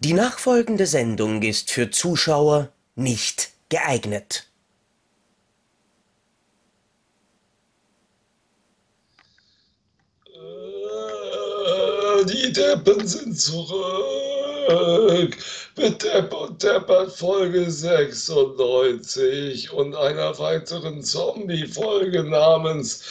Die nachfolgende Sendung ist für Zuschauer nicht geeignet. Äh, Die Deppen sind zurück mit Depp und Deppert Folge 96 und einer weiteren Zombie-Folge namens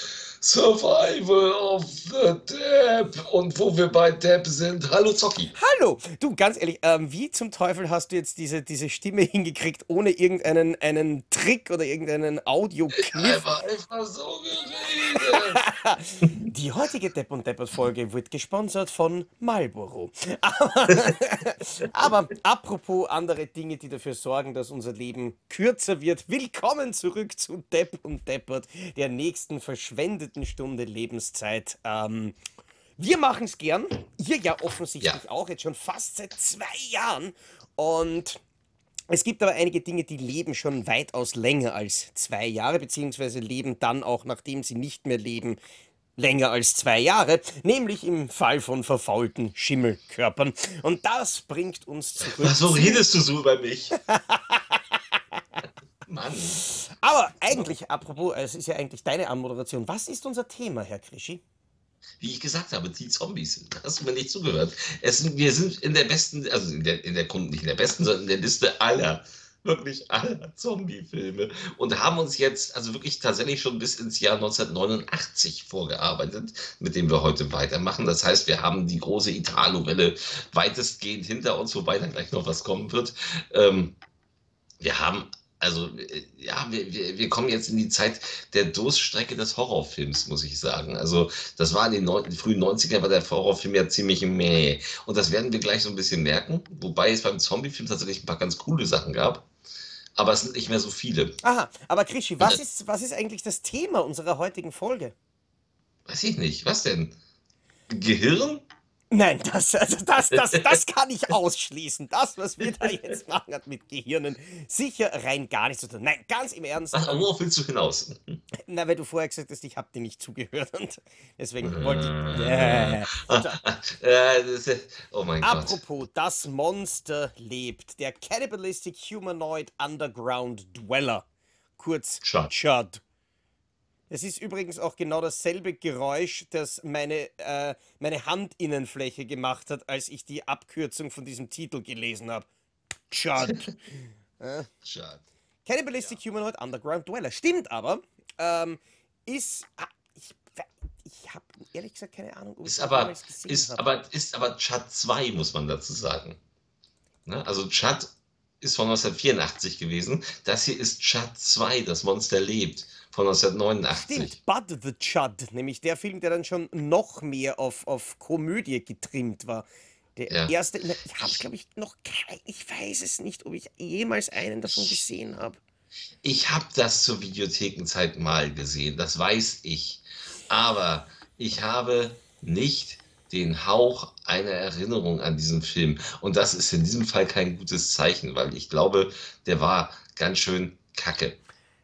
Survival of the Depp. Und wo wir bei Depp sind, hallo Zocki. Hallo! Du, ganz ehrlich, ähm, wie zum Teufel hast du jetzt diese, diese Stimme hingekriegt, ohne irgendeinen einen Trick oder irgendeinen Audiokniff? Einfach, einfach so geredet. Die heutige Depp und Deppert Folge wird gesponsert von Marlboro. Aber, aber apropos andere Dinge, die dafür sorgen, dass unser Leben kürzer wird. Willkommen zurück zu Depp und Deppert, der nächsten verschwendeten Stunde Lebenszeit. Ähm, wir machen es gern. Ihr ja offensichtlich Ja. auch, jetzt schon fast seit zwei Jahren. Und es gibt aber einige Dinge, die leben schon weitaus länger als zwei Jahre, beziehungsweise leben dann auch, nachdem sie nicht mehr leben, länger als zwei Jahre, nämlich im Fall von verfaulten Schimmelkörpern. Und das bringt uns zurück. Zu- redest du so über mich? Mann. Aber eigentlich, apropos, es ist ja eigentlich deine Anmoderation. Was ist unser Thema, Herr Krischi? Wie ich gesagt habe, die Zombies. Hast du mir nicht zugehört? Es sind, wir sind in der besten, also in der, in der nicht in der besten, sondern in der Liste aller, wirklich aller Zombie-Filme und haben uns jetzt also wirklich tatsächlich schon bis ins Jahr 1989 vorgearbeitet, mit dem wir heute weitermachen. Das heißt, wir haben die große Italo-Welle weitestgehend hinter uns, wobei dann gleich noch was kommen wird. Ähm, wir haben also, äh, ja, wir, wir, wir kommen jetzt in die Zeit der Durststrecke des Horrorfilms, muss ich sagen. Also, das war in den neun- frühen 90ern, war der Horrorfilm ja ziemlich meh. Und das werden wir gleich so ein bisschen merken. Wobei es beim Zombiefilm tatsächlich ein paar ganz coole Sachen gab. Aber es sind nicht mehr so viele. Aha, aber Krischi, was ist, was ist eigentlich das Thema unserer heutigen Folge? Weiß ich nicht. Was denn? Gehirn? Nein, das, also das, das, das kann ich ausschließen. Das, was wir da jetzt machen, hat mit Gehirnen sicher rein gar nichts zu tun. Nein, ganz im Ernst. Was, worauf willst du hinaus? Na, weil du vorher gesagt hast, ich habe dir nicht zugehört und deswegen wollte ich. Äh, das ist, oh mein Gott. apropos, das Monster lebt. Der Cannibalistic Humanoid Underground Dweller. Kurz Chud. Chud. Es ist übrigens auch genau dasselbe Geräusch, das meine, äh, meine Handinnenfläche gemacht hat, als ich die Abkürzung von diesem Titel gelesen habe. Chud. Schade. Cannibalistic Humanoid Underground Dweller. Stimmt aber. Ähm, ist. ah, Ich, ich habe ehrlich gesagt keine Ahnung, ob ich Ist das aber, gesehen ist hab. aber, ist aber Chad 2, muss man dazu sagen. Ne? Also Chad ist von 1984 gewesen. Das hier ist Chad 2, das Monster lebt, von 1989. Stimmt, Bud the Chud, nämlich der Film, der dann schon noch mehr auf, auf Komödie getrimmt war. Der Ja. erste, ich habe, glaube ich, noch kein, ich weiß es nicht, ob ich jemals einen davon gesehen habe. Ich habe das zur Videothekenzeit mal gesehen, das weiß ich. Aber ich habe nicht den Hauch einer Erinnerung an diesen Film. Und das ist in diesem Fall kein gutes Zeichen, weil ich glaube, der war ganz schön kacke.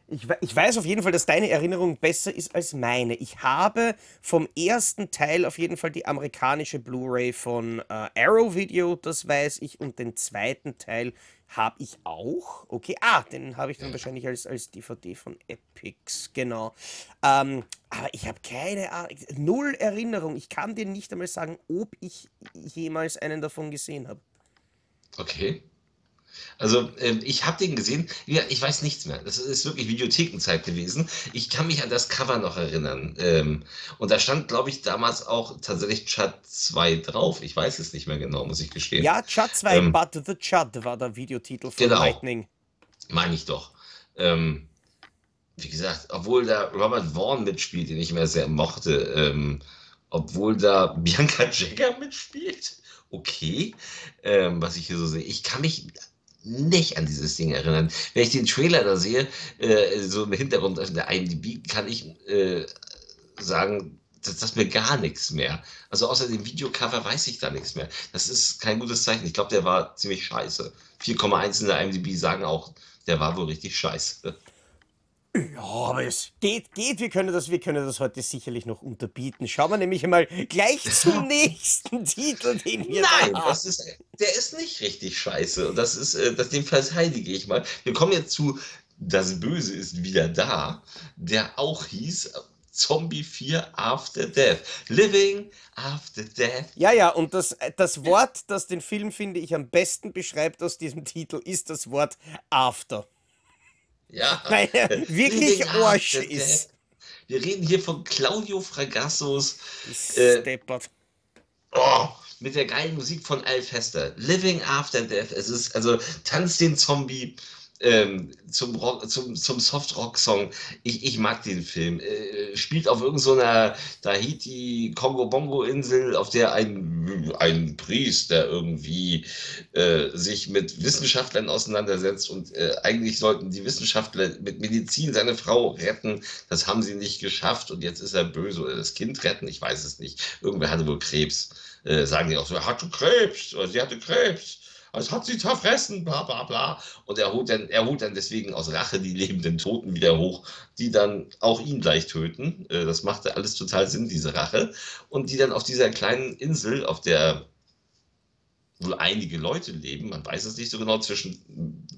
Ich, ich weiß auf jeden Fall, dass deine Erinnerung besser ist als meine. Ich habe vom ersten Teil auf jeden Fall die amerikanische Blu-ray von äh, Arrow Video, das weiß ich, und den zweiten Teil habe ich auch. Okay, ah, den habe ich dann wahrscheinlich als, als DVD von Epix, genau. Ähm, aber ich habe keine Ahnung, null Erinnerung. Ich kann dir nicht einmal sagen, ob ich jemals einen davon gesehen habe. Okay. Also, ähm, ich habe den gesehen. Ja, ich weiß nichts mehr. Das ist wirklich Videothekenzeit gewesen. Ich kann mich an das Cover noch erinnern. Ähm, und da stand, glaube ich, damals auch tatsächlich Chat 2 drauf. Ich weiß es nicht mehr genau, muss ich gestehen. Ja, Chud 2, Ähm, But the Chud war der Videotitel von Genau. Lightning. Meine ich doch. Ähm, wie gesagt, obwohl da Robert Vaughn mitspielt, den ich mehr sehr mochte, ähm, obwohl da Bianca Jagger mitspielt, okay, ähm, was ich hier so sehe. Ich kann mich nicht an dieses Ding erinnern. Wenn ich den Trailer da sehe, äh, so im Hintergrund auf der IMDb, kann ich äh, sagen, das sagt mir gar nichts mehr. Also außer dem Videocover weiß ich da nichts mehr. Das ist kein gutes Zeichen. Ich glaube, der war ziemlich scheiße. 4,1 in der IMDb sagen auch, der war wohl richtig scheiße. Ja, aber es geht, geht. Wir können das, wir können das heute sicherlich noch unterbieten. Schauen wir nämlich einmal gleich zum nächsten Titel, den wir Nein, da haben. das ist, der ist nicht richtig scheiße. Und das ist, äh, das, den verteidige ich mal. Wir kommen jetzt zu Das Böse ist wieder da, der auch hieß Zombie 4 After Death. Living After Death. Ja, ja, und das, das Wort, das den Film, finde ich, am besten beschreibt aus diesem Titel, ist das Wort After. Ja. Weil er wirklich Living Arsch ist. Wir reden hier von Claudio Fragassos Äh. Oh, mit der geilen Musik von Al Fester. Living After Death. Es ist, also, Tanz den Zombie ähm, zum, Rock, zum, zum Soft-Rock-Song. Ich, ich mag den Film. Äh, spielt auf irgendeiner Tahiti-Kongo-Bongo-Insel, auf der ein, ein Priester irgendwie äh, sich mit Wissenschaftlern auseinandersetzt und äh, eigentlich sollten die Wissenschaftler mit Medizin seine Frau retten. Das haben sie nicht geschafft und jetzt ist er böse oder das Kind retten. Ich weiß es nicht. Irgendwer hatte wohl Krebs. Äh, sagen die auch so, er hatte Krebs oder sie hatte Krebs. Es hat sie zerfressen, bla bla bla. Und er holt, dann, er holt dann deswegen aus Rache die lebenden Toten wieder hoch, die dann auch ihn gleich töten. Äh, Das machte alles total Sinn, diese Rache. Und die dann auf dieser kleinen Insel, auf der wohl einige Leute leben, man weiß es nicht so genau, zwischen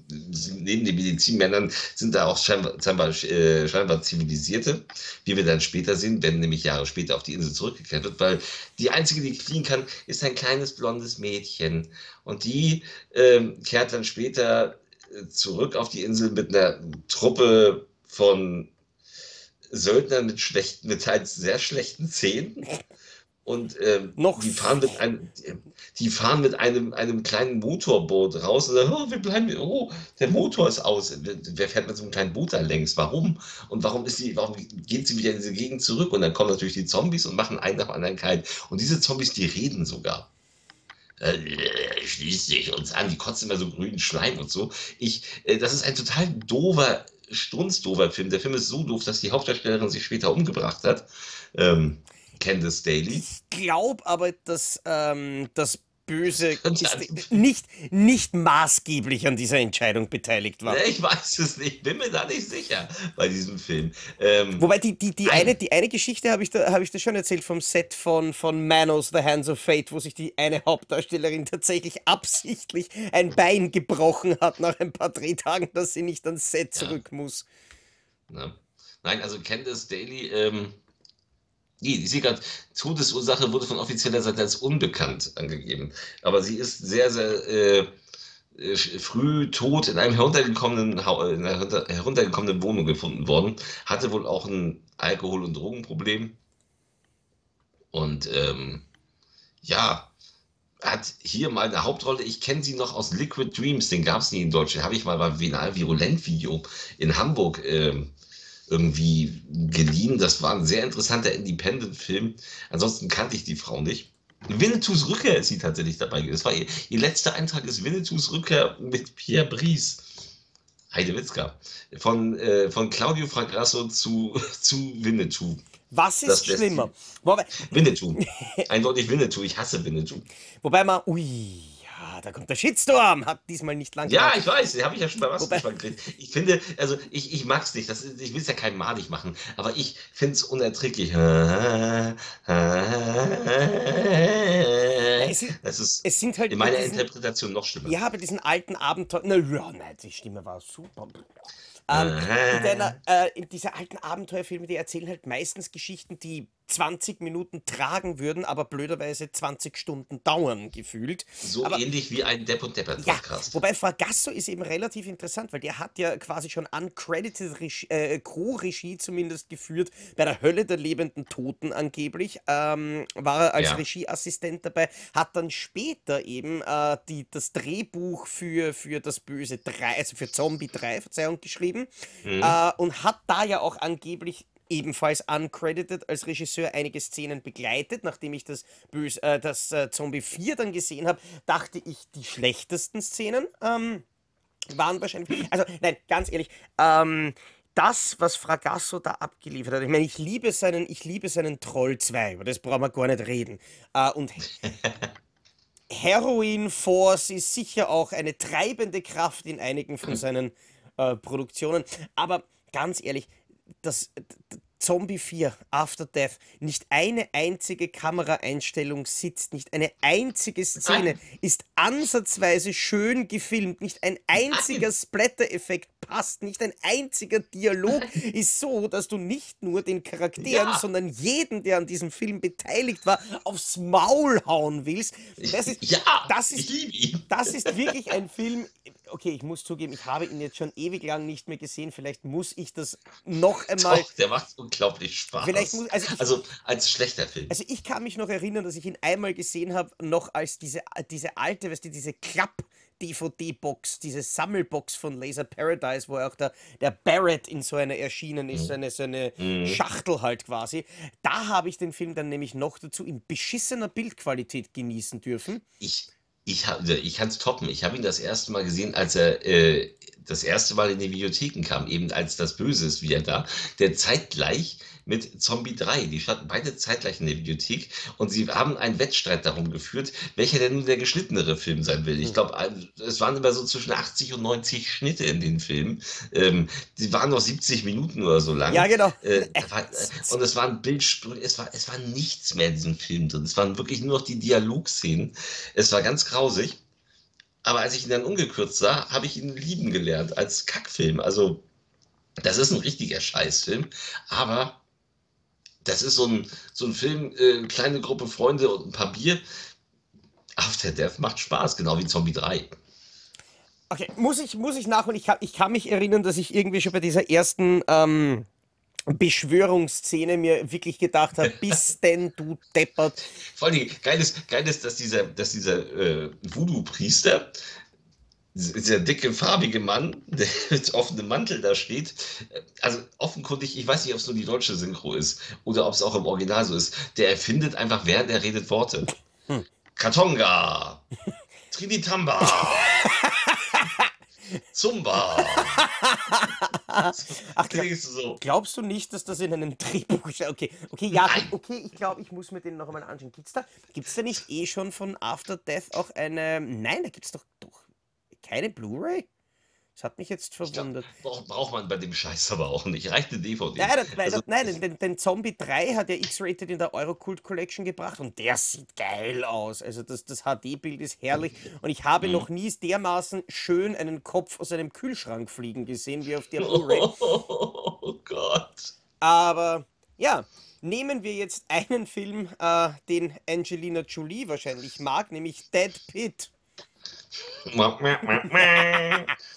neben den Medizinmännern sind da auch scheinbar, scheinbar, äh, scheinbar Zivilisierte, wie wir dann später sehen, wenn nämlich Jahre später auf die Insel zurückgekehrt wird, weil die einzige, die fliehen kann, ist ein kleines blondes Mädchen. Und die ähm, kehrt dann später äh, zurück auf die Insel mit einer Truppe von Söldnern mit schlechten, mit teils sehr schlechten Zähnen. Und ähm, Noch die fahren mit einem, die fahren mit einem, einem kleinen Motorboot raus und sagen, oh, wir bleiben, oh, der Motor ist aus. Wer fährt mit so einem kleinen Boot da längs? Warum? Und warum ist sie, warum geht sie wieder in diese Gegend zurück? Und dann kommen natürlich die Zombies und machen einen nach dem anderen kalt. Und diese Zombies, die reden sogar. Äh, schließ dich uns an, die kotzen immer so grünen Schleim und so. Ich, äh, das ist ein total doofer, strunzdoofer Film. Der Film ist so doof, dass die Hauptdarstellerin sich später umgebracht hat. Ähm, Candice Daly. Ich glaube aber, dass ähm, das Böse nicht, nicht maßgeblich an dieser Entscheidung beteiligt war. Ne, Ich weiß es nicht, bin mir da nicht sicher bei diesem Film. Ähm, Wobei die, die, die, eine, die eine Geschichte habe ich, da, hab ich da schon erzählt vom Set von, von Manos, The Hands of Fate, wo sich die eine Hauptdarstellerin tatsächlich absichtlich ein Bein gebrochen hat nach ein paar Drehtagen, dass sie nicht ans Set Ja. zurück muss. ne? Nein, also Candice Daly, ähm, nee, ich sehe gerade, Todesursache wurde von offizieller Seite als unbekannt angegeben. Aber sie ist sehr, sehr äh, äh, früh tot in einem heruntergekommenen, Hau- in einer herunter- heruntergekommenen Wohnung gefunden worden. Hatte wohl auch ein Alkohol- und Drogenproblem. Und ähm, ja, hat hier mal eine Hauptrolle. Ich kenne sie noch aus Liquid Dreams, den gab es nie in Deutschland. Habe ich mal beim Venal Virulent Video in Hamburg ähm, irgendwie geliehen. Das war ein sehr interessanter Independent-Film. Ansonsten kannte ich die Frau nicht. Winnetous Rückkehr ist sie tatsächlich dabei. Das war ihr, ihr letzter Eintrag ist Winnetous Rückkehr mit Pierre Brice. Heidewitzka. Von, äh, von Claudio Fragrasso zu, zu Winnetou. Was Das ist lässt schlimmer? Wobei, Winnetou. Eindeutig Winnetou. Ich hasse Winnetou. wobei man, ui, ja, da kommt der Shitstorm, hat diesmal nicht lang Ja, ich weiß, habe ich ja schon bei Maskengeschmack gekriegt. Ich finde, also ich, ich mag es nicht, das, ich will es ja keinem malig machen, aber ich finde es unerträglich. es Das ist Es sind halt in meiner diesen- Interpretation noch schlimmer. Ja, bei diesen alten Abenteuern. Na ja, nein, die Stimme war super. Ähm, in, deiner, äh, in diese alten Abenteuerfilme, die erzählen halt meistens Geschichten, die 20 Minuten tragen würden, aber blöderweise 20 Stunden dauern, gefühlt. So aber- ähnlich wie ein Depp und Deppert Ja, Podcast. wobei Fragasso ist eben relativ interessant, weil der hat ja quasi schon uncredited Regie, äh, Co-Regie zumindest geführt bei der Hölle der lebenden Toten angeblich. Ähm, war er als Ja. Regieassistent dabei, hat dann später eben äh, die, das Drehbuch für, für das Böse 3, also für Zombie 3, Verzeihung, geschrieben Mhm. äh, und hat da ja auch angeblich ebenfalls uncredited als Regisseur einige Szenen begleitet. Nachdem ich das, Böse, äh, das äh, Zombie 4 dann gesehen habe, dachte ich, die schlechtesten Szenen ähm, waren wahrscheinlich. Also, nein, ganz ehrlich, ähm, das, was Fragasso da abgeliefert hat, ich meine, ich liebe seinen, ich liebe seinen Troll 2, über das brauchen wir gar nicht reden. Äh, und Heroin Force ist sicher auch eine treibende Kraft in einigen von seinen äh, Produktionen. Aber ganz ehrlich, das d- Zombie 4 After Death, nicht eine einzige Kameraeinstellung sitzt, nicht eine einzige Szene ist ansatzweise schön gefilmt, nicht ein einziger Splatter-Effekt passt, nicht ein einziger Dialog ist so, dass du nicht nur den Charakteren, Ja. sondern jeden, der an diesem Film beteiligt war, aufs Maul hauen willst. Das ist, ja, das ist das ist wirklich ein Film. Okay, ich muss zugeben, ich habe ihn jetzt schon ewig lang nicht mehr gesehen. Vielleicht muss ich das noch einmal. Doch, der macht unglaublich Spaß. Vielleicht muss- also ich- also als schlechter Film. Also ich kann mich noch erinnern, dass ich ihn einmal gesehen habe, noch als diese, diese alte, weißt du, diese Klapp-DVD-Box, diese Sammelbox von Laser Paradise, wo auch der, der Barrett in so einer erschienen ist, so eine, so eine Schachtel halt quasi. Da habe ich den Film dann nämlich noch dazu in beschissener Bildqualität genießen dürfen. Ich, ich, ich kann es toppen. Ich habe ihn das erste Mal gesehen, als er äh, das erste Mal in die Videotheken kam, eben als das Böse ist wieder da. Der zeitgleich mit Zombie 3. Die standen beide zeitgleich in der Videothek und sie haben einen Wettstreit darum geführt, welcher denn nun der geschnittenere Film sein will. Hm. Ich glaube, es waren immer so zwischen 80 und 90 Schnitte in den Filmen. Ähm, die waren noch 70 Minuten oder so lang. Ja, genau. Äh, war, äh, und es waren Bildsprünge, es war, es war nichts mehr in diesem Film drin. Es waren wirklich nur noch die Dialogszenen. Es war ganz grausig. Aber als ich ihn dann ungekürzt sah, habe ich ihn lieben gelernt als Kackfilm. Also, das ist ein richtiger Scheißfilm, aber das ist so ein, so ein Film, äh, kleine Gruppe Freunde und ein paar Bier. After Death macht Spaß, genau wie Zombie 3. Okay, muss ich, muss ich nachholen? Ich kann, ich kann mich erinnern, dass ich irgendwie schon bei dieser ersten ähm, Beschwörungsszene mir wirklich gedacht habe, bis denn du deppert. Vor allem geil ist, geil ist, dass dieser, dass dieser äh, Voodoo-Priester, dieser dicke, farbige Mann, der mit offenem Mantel da steht, äh, also offenkundig, ich weiß nicht, ob es nur die deutsche Synchro ist oder ob es auch im Original so ist, der erfindet einfach, während er redet, Worte. Katonga, Trinitamba, Zumba. Ach, glaub, so, glaubst du nicht, dass das in einem Drehbuch steht? Okay, okay, ja, Nein. okay, ich glaube, ich muss mir den noch einmal anschauen. Gibt's da, gibt's da nicht eh schon von After Death auch eine. Nein, da gibt's doch, doch keine Blu-ray? Das hat mich jetzt ich glaub, verwundert. braucht, man bei dem Scheiß aber auch nicht. Reicht eine DVD. Nein, das, weil Also, das, nein den, den Zombie 3 hat ja X-Rated in der Eurocult Collection gebracht und der sieht geil aus. Also das, das HD-Bild ist herrlich und ich habe noch nie dermaßen schön einen Kopf aus einem Kühlschrank fliegen gesehen wie auf der Blu-ray. Oh Gott. Aber ja, nehmen wir jetzt einen Film, äh, den Angelina Jolie wahrscheinlich mag, nämlich Dead Pit.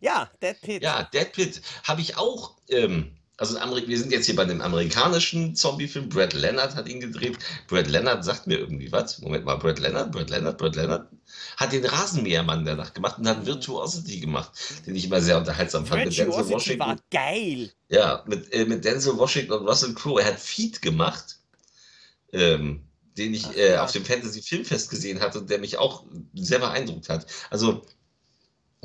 Ja, Dead Pit. Ja, Dead Pit habe ich auch. Ähm, also wir sind jetzt hier bei dem amerikanischen Zombie-Film. Brad Leonard hat ihn gedreht. Brad Leonard sagt mir irgendwie was. Moment mal, Brad Leonard, Brad Leonard, Brad Leonard hat den Rasenmähermann danach gemacht und hat Virtuosity gemacht, den ich immer sehr unterhaltsam fand. Mit Denzel Virtuosity war Washington. geil. Ja, mit, äh, mit Denzel Washington und Russell Crowe. Er hat Feed gemacht, ähm, den ich Ach, äh, auf dem Fantasy Filmfest gesehen hatte und der mich auch sehr beeindruckt hat. Also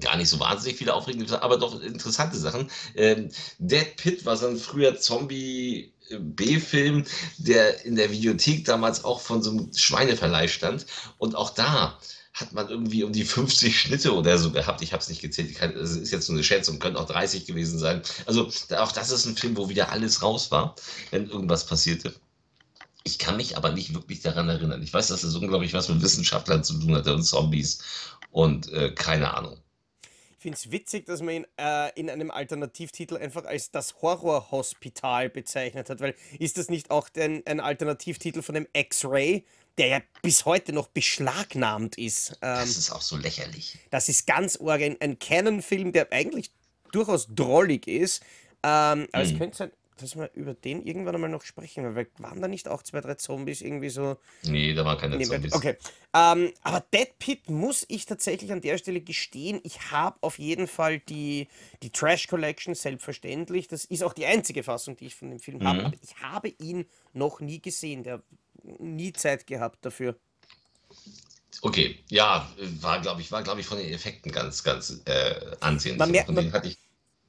gar nicht so wahnsinnig viele aufregende, Sachen, aber doch interessante Sachen. Ähm, Dead Pit war so ein früher Zombie. B-Film, der in der Videothek damals auch von so einem Schweineverleih stand. Und auch da hat man irgendwie um die 50 Schnitte oder so gehabt. Ich habe es nicht gezählt. Kann, das ist jetzt nur eine Schätzung, können auch 30 gewesen sein. Also auch das ist ein Film, wo wieder alles raus war, wenn irgendwas passierte. Ich kann mich aber nicht wirklich daran erinnern. Ich weiß, dass es unglaublich was mit Wissenschaftlern zu tun hatte und Zombies und äh, keine Ahnung. Ich finde es witzig, dass man ihn äh, in einem Alternativtitel einfach als das Horrorhospital bezeichnet hat, weil ist das nicht auch den, ein Alternativtitel von dem X-Ray, der ja bis heute noch beschlagnahmt ist? Ähm, Das ist auch so lächerlich. das ist ganz arg ein, ein Canon-Film, der eigentlich durchaus drollig ist. Ähm, aber es Hm. könnte sein, dass wir über den irgendwann einmal noch sprechen, weil waren da nicht auch zwei, drei Zombies irgendwie so Nee, da waren keine Nee, Zombies. Okay. Ähm, aber Dead Pit muss ich tatsächlich an der Stelle gestehen, ich habe auf jeden Fall die, die Trash Collection, selbstverständlich. Das ist auch die einzige Fassung, die ich von dem Film habe. Mhm. Aber ich habe ihn noch nie gesehen. Der nie Zeit gehabt dafür. Okay, ja, war, glaube ich, war, glaube ich, von den Effekten ganz, ganz äh, ansehend. Man merkt- man- hatte ich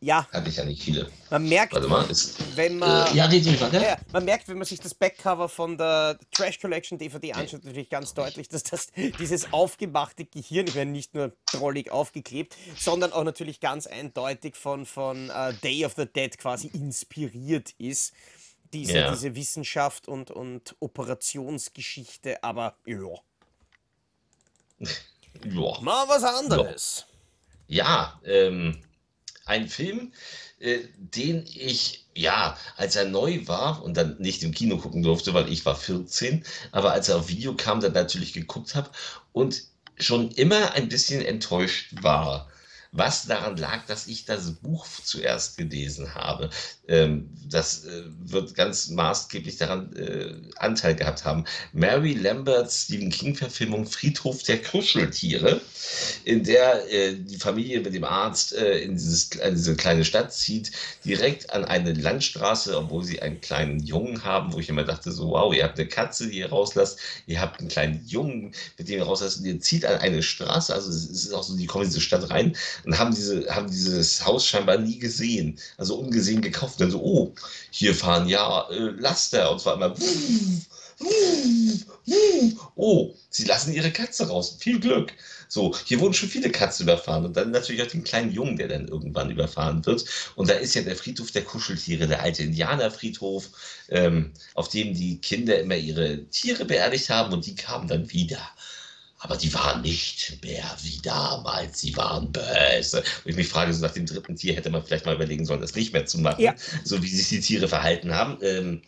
Ja. Hatte ich ja nicht viele. Man merkt, Warte mal, ist, wenn man. äh, ja, red weiter. Ja, man merkt, wenn man sich das Backcover von der Trash Collection DVD anschaut, natürlich ganz deutlich, dass das dieses aufgemachte Gehirn, ich meine nicht nur drollig aufgeklebt, sondern auch natürlich ganz eindeutig von, von äh, Day of the Dead quasi inspiriert ist. Diese, Ja. diese Wissenschaft und, und Operationsgeschichte, aber ja, Joa. mal was anderes. Ja, ähm, ein Film, äh, den ich, ja, als er neu war und dann nicht im Kino gucken durfte, weil ich war 14, aber als er auf Video kam, dann natürlich geguckt habe und schon immer ein bisschen enttäuscht war. Was daran lag, dass ich das Buch zuerst gelesen habe. Ähm, das äh, wird ganz maßgeblich daran äh, Anteil gehabt haben. Mary Lamberts Stephen King-Verfilmung Friedhof der Kuscheltiere, in der äh, die Familie mit dem Arzt äh, in, dieses, in diese kleine Stadt zieht, direkt an eine Landstraße, obwohl sie einen kleinen Jungen haben, wo ich immer dachte, so wow, ihr habt eine Katze, die ihr rauslasst, ihr habt einen kleinen Jungen, mit dem ihr rauslasst, und ihr zieht an eine Straße, also es ist auch so, die kommen in diese Stadt rein und haben, diese, haben dieses Haus scheinbar nie gesehen, also ungesehen gekauft. Dann so, oh, hier fahren ja äh, Laster und zwar immer. Oh, sie lassen ihre Katze raus. Viel Glück. So, hier wurden schon viele Katzen überfahren und dann natürlich auch den kleinen Jungen, der dann irgendwann überfahren wird. Und da ist ja der Friedhof der Kuscheltiere, der alte Indianerfriedhof, ähm, auf dem die Kinder immer ihre Tiere beerdigt haben und die kamen dann wieder. Aber die waren nicht mehr wie damals, sie waren böse. Und ich mich frage, so nach dem dritten Tier hätte man vielleicht mal überlegen sollen, das nicht mehr zu machen, Ja. so wie sich die Tiere verhalten haben. Ähm,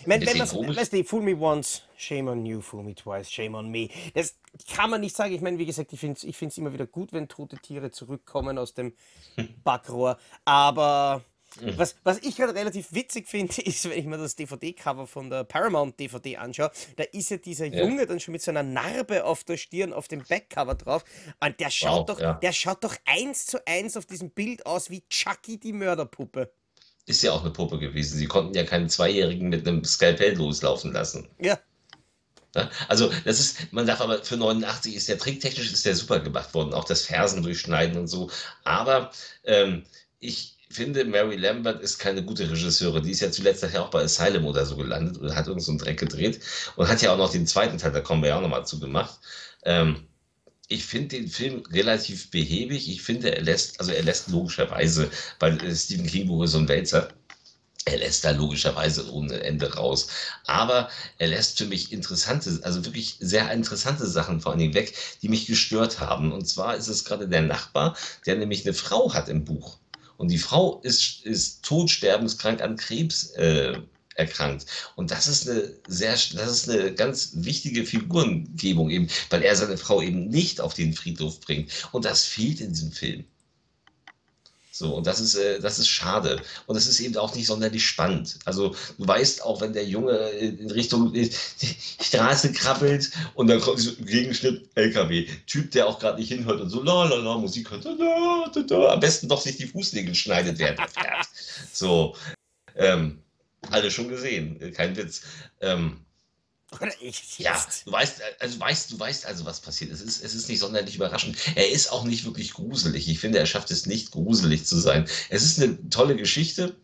Ich meine, wenn komisch. weißt du, fool me once, shame on you, fool me twice, shame on me. Das kann man nicht sagen. Ich meine, wie gesagt, ich finde es ich find's immer wieder gut, wenn tote Tiere zurückkommen aus dem Backrohr. Aber Mhm. was, was ich gerade relativ witzig finde, ist, wenn ich mir das DVD-Cover von der Paramount-DVD anschaue, da ist ja dieser Ja. Junge dann schon mit so einer Narbe auf der Stirn auf dem Backcover drauf. Und der schaut, Wow, doch, ja. der schaut doch eins zu eins auf diesem Bild aus wie Chucky die Mörderpuppe. ist ja auch eine Puppe gewesen. Sie konnten ja keinen Zweijährigen mit einem Skalpell loslaufen lassen. Ja. Also das ist, man darf aber für 89 ist der tricktechnisch ist der super gemacht worden, auch das Fersen durchschneiden und so. Aber ähm, ich finde, Mary Lambert ist keine gute Regisseurin. Die ist ja zuletzt nachher auch bei Asylum oder so gelandet und hat irgend so Dreck gedreht und hat ja auch noch den zweiten Teil, da kommen wir ja auch nochmal zu gemacht. Ähm, ich finde den Film relativ behäbig. Ich finde, er lässt, also er lässt logischerweise, weil Stephen King Buch ist so ein Wälzer, er lässt da logischerweise ohne Ende raus. Aber er lässt für mich interessante, also wirklich sehr interessante Sachen vor allen Dingen weg, die mich gestört haben. Und zwar ist es gerade der Nachbar, der nämlich eine Frau hat im Buch. Und die Frau ist, ist todsterbenskrank an Krebs äh, erkrankt. Und das ist eine sehr, das ist eine ganz wichtige Figurengebung eben, weil er seine Frau eben nicht auf den Friedhof bringt. Und das fehlt in diesem Film. So, und das ist, äh, das ist schade. Und es ist eben auch nicht sonderlich spannend. Also, du weißt auch, wenn der Junge in Richtung äh, Straße krabbelt und dann kommt so ein Gegenschnitt LKW. Typ, der auch gerade nicht hinhört und so la la la Musik hört. Da, da, da. Am besten doch sich die Fußnägel schneidet, während er fährt. So. Ähm, alle schon gesehen, äh, kein Witz. Ähm, Oder ich ja, du weißt, also weißt, du weißt also, was passiert. Es ist, es ist nicht sonderlich überraschend. Er ist auch nicht wirklich gruselig. Ich finde, er schafft es nicht, gruselig zu sein. Es ist eine tolle Geschichte,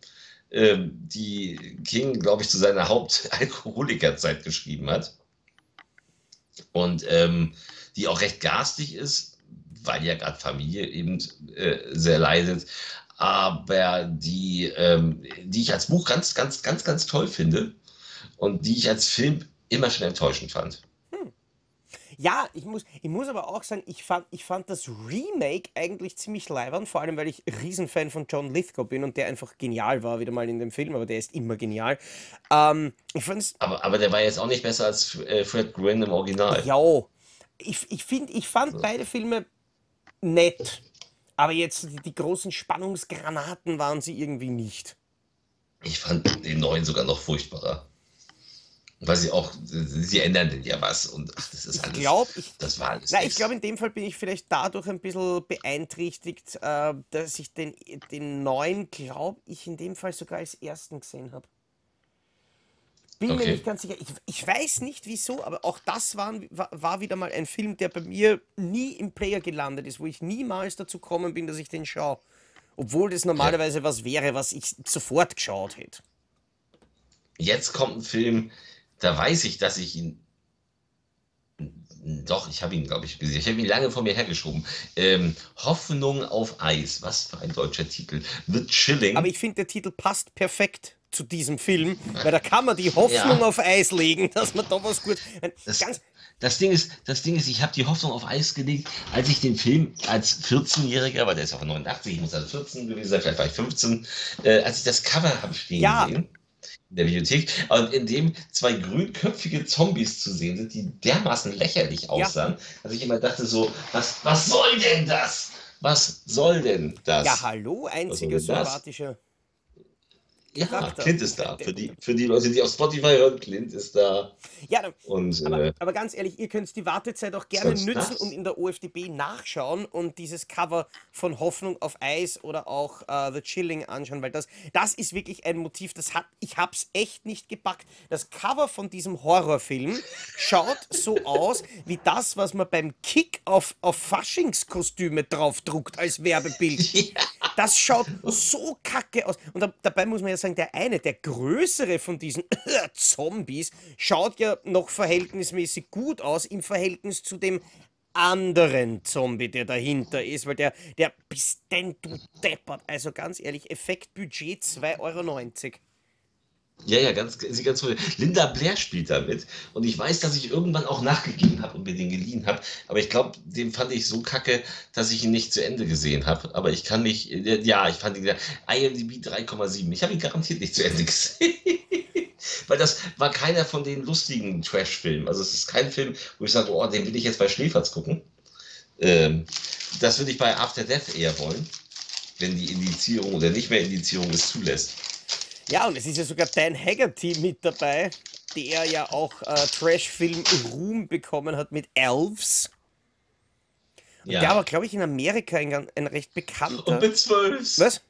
ähm, die King, glaube ich, zu seiner Hauptalkoholikerzeit geschrieben hat. Und ähm, die auch recht garstig ist, weil ja gerade Familie eben äh, sehr leidet. Aber die, ähm, die ich als Buch ganz, ganz, ganz, ganz toll finde und die ich als Film immer schon enttäuschend fand. Ja, ich muss, ich muss aber auch sagen, ich fand, ich fand das Remake eigentlich ziemlich leibern, vor allem weil ich Riesenfan von John Lithgow bin und der einfach genial war, wieder mal in dem Film, aber der ist immer genial. Ähm, ich Aber, aber der war jetzt auch nicht besser als äh, Fred Gwynn im Original. ja, ich, ich, find, ich fand beide Filme nett, aber jetzt die, die großen Spannungsgranaten waren sie irgendwie nicht. Ich fand den neuen sogar noch furchtbarer. Weil sie auch, sie ändern denn ja was und ach, das ist Ich alles. glaube, ich, das war alles. Na, ich glaube, in dem Fall bin ich vielleicht dadurch ein bisschen beeinträchtigt, äh, dass ich den, den neuen, glaube ich, in dem Fall sogar als ersten gesehen habe. Bin mir Okay. nicht ganz sicher. Ich, ich weiß nicht wieso, aber auch das waren, war, war wieder mal ein Film, der bei mir nie im Player gelandet ist, wo ich niemals dazu gekommen bin, dass ich den schaue. Obwohl das normalerweise was wäre, was ich sofort geschaut hätte. Jetzt kommt ein Film, da weiß ich, dass ich ihn. Doch, ich habe ihn, glaube ich, gesehen. Ich habe ihn lange vor mir hergeschoben. Ähm, Hoffnung auf Eis. Was für ein deutscher Titel. The Chilling. Aber ich finde, der Titel passt perfekt zu diesem Film, weil da kann man die Hoffnung Ja. auf Eis legen, dass man da was gut. Das, Ganz, das Ding ist, das Ding ist, ich habe die Hoffnung auf Eis gelegt, als ich den Film als 14-Jähriger, weil der ist auch 89, ich muss also 14 gewesen sein, vielleicht war ich 15, äh, als ich das Cover habe stehen Ja. sehen in der Bibliothek und in dem zwei grünköpfige Zombies zu sehen sind, die dermaßen lächerlich aussahen, dass ich immer dachte so, was, was soll denn das? Was soll denn das? ja, hallo, einziger Was soll denn das? sympathischer. Ja. Clint ist da. Für die, für die Leute, die auf Spotify hören, Clint ist da. Ja, Und aber, äh, aber ganz ehrlich, ihr könnt die Wartezeit auch gerne nützen das? und in der OFDB nachschauen und dieses Cover von Hoffnung auf Eis oder auch äh, The Chilling anschauen, weil das, das ist wirklich ein Motiv, das hat, ich hab's echt nicht gepackt. Das Cover von diesem Horrorfilm schaut so aus wie das, was man beim Kick auf, auf Faschingskostüme draufdruckt als Werbebild. Das schaut so kacke aus. Und da, dabei muss man ja sagen, der eine, der größere von diesen Zombies, schaut ja noch verhältnismäßig gut aus im Verhältnis zu dem anderen Zombie, der dahinter ist, weil der, der bist denn du deppert. Also ganz ehrlich, Effektbudget 2,90 Euro. Ja, ja, ganz, sie ganz cool. Linda Blair spielt da mit. Und ich weiß, dass ich irgendwann auch nachgegeben habe und mir den geliehen habe. Aber ich glaube, den fand ich so kacke, dass ich ihn nicht zu Ende gesehen habe. Aber ich kann mich, ja, ich fand ihn, IMDb 3,7. Ich habe ihn garantiert nicht zu Ende gesehen. Weil das war keiner von den lustigen Trash-Filmen. Also es ist kein Film, wo ich sage, oh, den will ich jetzt bei Schläferz gucken. Ähm, das würde ich bei After Death eher wollen. Wenn die Indizierung oder nicht mehr Indizierung es zulässt. Ja, und es ist ja sogar Dan Haggerty mit dabei, der ja auch äh, Trash-Film Ruhm bekommen hat mit Elves. Und Der aber, glaube ich, in Amerika ein, ein recht bekannter. Und mit zwölf. Was?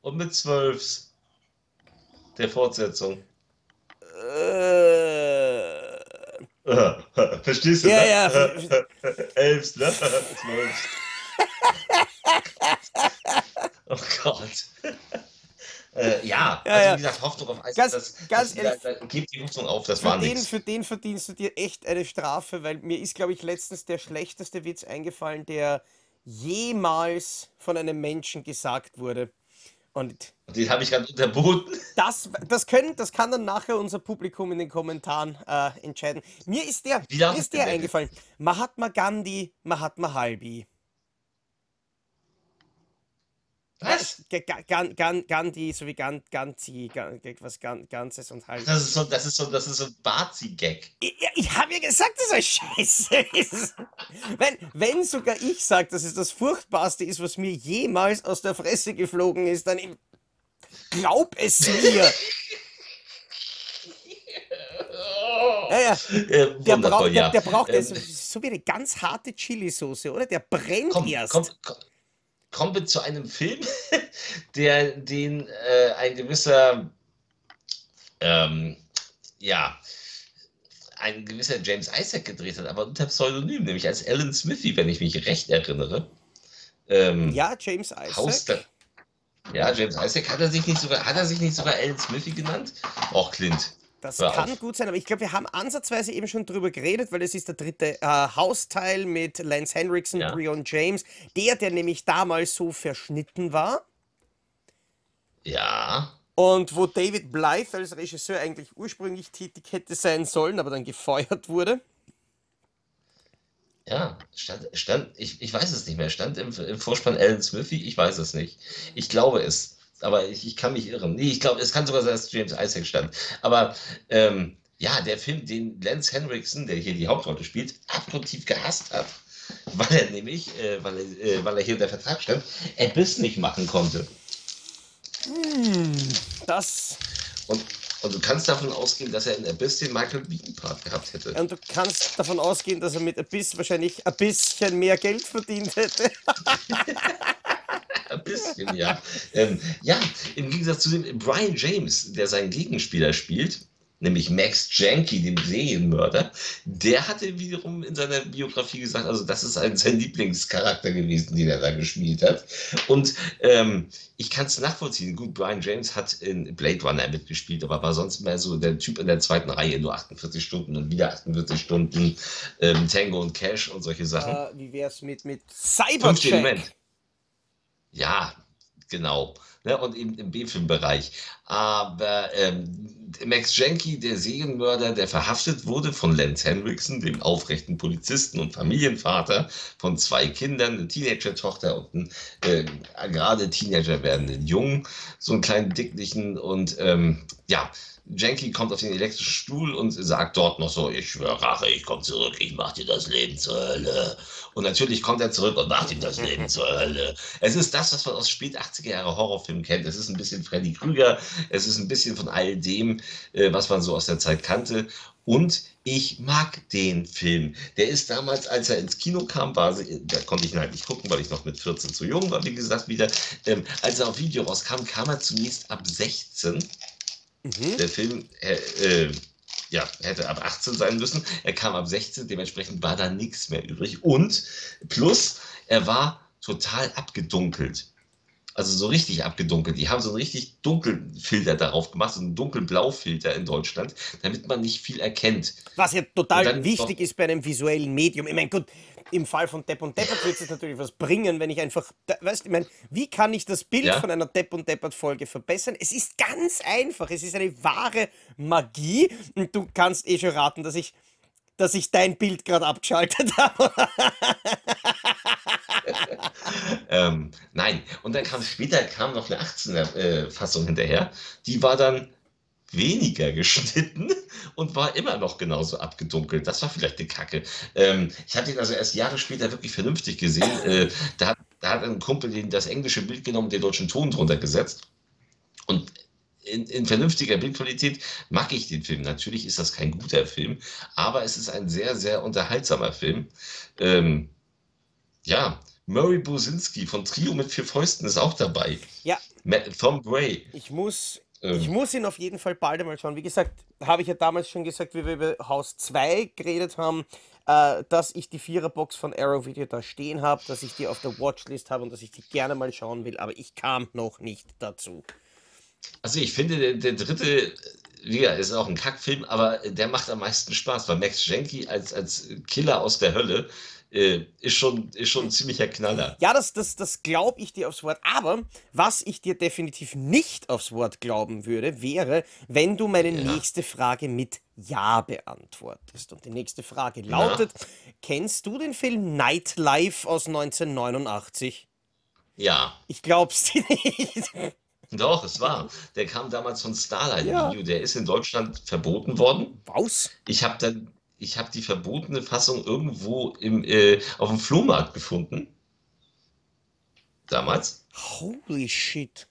Und mit zwölf. Der Fortsetzung. Äh, Verstehst du? Ja, ne? ja. Elf, ne? Zwölf. oh Gott. Äh, ja, Ja, also wie gesagt, Hoffnung auf Eis. Ganz- das, ganz das, ehrlich. da, da, gebt die Hoffnung auf, das für, war den, nichts. für den verdienst du dir echt eine Strafe, weil mir ist, glaube ich, letztens der schlechteste Witz eingefallen, der jemals von einem Menschen gesagt wurde. Und Den habe ich gerade unterboten. das, das, können, das kann dann nachher unser Publikum in den Kommentaren äh, entscheiden. Mir ist der, mir ist der eingefallen. Mahatma Gandhi, Mahatma Halbi. Gandhi sowie Gan- Ganzi, Gan- was Gan- Ganzes und Halb. Das ist so, das ist so, das ist so ein Bazi-Gag. Ich, ich habe ja gesagt, dass er scheiße ist. Wenn, wenn sogar ich sage, dass es das Furchtbarste ist, was mir jemals aus der Fresse geflogen ist, dann glaub es mir. Ja, ja. Äh, Der, braucht, ja. der, der braucht Ähm, so, so wie eine ganz harte Chili-Soße, oder? Der brennt komm, erst. komm, komm, kommen wir zu einem Film, der den äh, ein gewisser, ähm, ja, ein gewisser James Isaac gedreht hat, aber unter Pseudonym, nämlich als Alan Smithy, wenn ich mich recht erinnere. Ähm, Ja, James Isaac. Haus ja, James Isaac, hat er sich nicht sogar, hat er sich nicht sogar Alan Smithy genannt? Auch Clint. Das Hör kann auf. gut sein, aber ich glaube, wir haben ansatzweise eben schon drüber geredet, weil es ist der dritte äh, Hausteil mit Lance Henriksen, Ja. Breon James, der, der nämlich damals so verschnitten war Ja, und wo David Blythe als Regisseur eigentlich ursprünglich tätig hätte sein sollen, aber dann gefeuert wurde. Ja, stand, stand ich, ich weiß es nicht mehr. Stand im, im Vorspann Alan Smithy? Ich weiß es nicht. Ich glaube es. Aber ich, ich kann mich irren. Nee, ich glaube, es kann sogar sein, dass James Isaac stand. Aber ähm, ja, der Film, den Lance Henriksen, der hier die Hauptrolle spielt, abgrundtief gehasst hat, weil er nämlich, äh, weil, er, äh, weil er hier unter Vertrag stand, Abyss nicht machen konnte. Das, Und, und du kannst davon ausgehen, dass er in Abyss den Michael Bean-Part gehabt hätte. und du kannst davon ausgehen, dass er mit Abyss wahrscheinlich ein bisschen mehr Geld verdient hätte. Ein bisschen, ja. ähm, ja, im Gegensatz zu dem Brian James, der seinen Gegenspieler spielt, nämlich Max Janky, dem Serienmörder, der hatte wiederum in seiner Biografie gesagt, also das ist ein sein Lieblingscharakter gewesen, den er da gespielt hat. Und ähm, ich kann es nachvollziehen. Gut, Brian James hat in Blade Runner mitgespielt, aber war sonst mehr so der Typ in der zweiten Reihe, nur 48 Stunden und wieder 48 Stunden ähm, Tango und Cash und solche Sachen. Äh, wie wär's mit, mit Cybercheck? Ja, genau ne, und eben im B-Film-Bereich. Aber ähm, Max Jenke, der Serienmörder, der verhaftet wurde von Lance Henriksen, dem aufrechten Polizisten und Familienvater von zwei Kindern, eine Teenager-Tochter und einen äh, gerade Teenager werdenden Jungen, so einen kleinen dicklichen und ähm, ja, Janky kommt auf den elektrischen Stuhl und sagt dort noch so, ich schwöre Rache, ich komme zurück, ich mache dir das Leben zur Hölle. Und natürlich kommt er zurück und macht ihm das Leben zur Hölle. Es ist das, was man aus spät 80er Jahre Horrorfilmen kennt. Es ist ein bisschen Freddy Krüger, es ist ein bisschen von all dem, äh, was man so aus der Zeit kannte. Und ich mag den Film. Der ist damals, als er ins Kino kam, war, da konnte ich ihn halt nicht gucken, weil ich noch mit 14 zu jung war, wie gesagt, wieder. Ähm, als er auf Video rauskam, kam er zunächst ab 16. Mhm. Der Film äh, äh, ja, hätte ab 18 sein müssen. Er kam ab 16, dementsprechend war da nichts mehr übrig. Und plus, er war total abgedunkelt. Also so richtig abgedunkelt. Die haben so einen richtig Dunkelfilter darauf gemacht, so einen Dunkelblaufilter in Deutschland, damit man nicht viel erkennt. Was ja total wichtig ist bei einem visuellen Medium. Ich meine, gut, im Fall von Depp und Deppert wird es natürlich was bringen, wenn ich einfach, weißt du, ich meine, wie kann ich das Bild ja. von einer Depp und Deppert Folge verbessern? Es ist ganz einfach, es ist eine wahre Magie und du kannst eh schon raten, dass ich, dass ich dein Bild gerade abgeschaltet habe. ähm, nein, und dann kam später kam noch eine 18er äh, Fassung hinterher, die war dann weniger geschnitten und war immer noch genauso abgedunkelt. Das war vielleicht eine Kacke. Ähm, ich hatte ihn also erst Jahre später wirklich vernünftig gesehen. Äh, da, hat, da hat ein Kumpel den, das englische Bild genommen, den deutschen Ton drunter gesetzt. Und in, in, vernünftiger Bildqualität mag ich den Film. Natürlich ist das kein guter Film, aber es ist ein sehr, sehr unterhaltsamer Film. Ähm, ja, Murray Businski von Trio mit vier Fäusten ist auch dabei. Ja. Tom Bray. Ich muss ähm. Ich muss ihn auf jeden Fall bald einmal schauen. Wie gesagt, habe ich ja damals schon gesagt, wie wir über Haus 2 geredet haben, äh, dass ich die Viererbox von Arrow Video da stehen habe, dass ich die auf der Watchlist habe und dass ich die gerne mal schauen will, aber ich kam noch nicht dazu. Also ich finde, der, der dritte, wie gesagt, ist auch ein Kackfilm, aber der macht am meisten Spaß, weil Max Jenke als, als Killer aus der Hölle äh, ist, schon, ist schon ein ziemlicher Knaller. Ja, das, das, das glaube ich dir aufs Wort. Aber was ich dir definitiv nicht aufs Wort glauben würde, wäre, wenn du meine ja. nächste Frage mit Ja beantwortest. Und die nächste Frage lautet: ja. Kennst du den Film Nightlife aus 1989? Ja. Ich glaub's dir nicht. Doch, es war. Der kam damals von Starlight ja. Video. Der ist in Deutschland verboten worden. Was? Ich habe dann ich habe die verbotene Fassung irgendwo im, äh, auf dem Flohmarkt gefunden. Damals. Holy shit.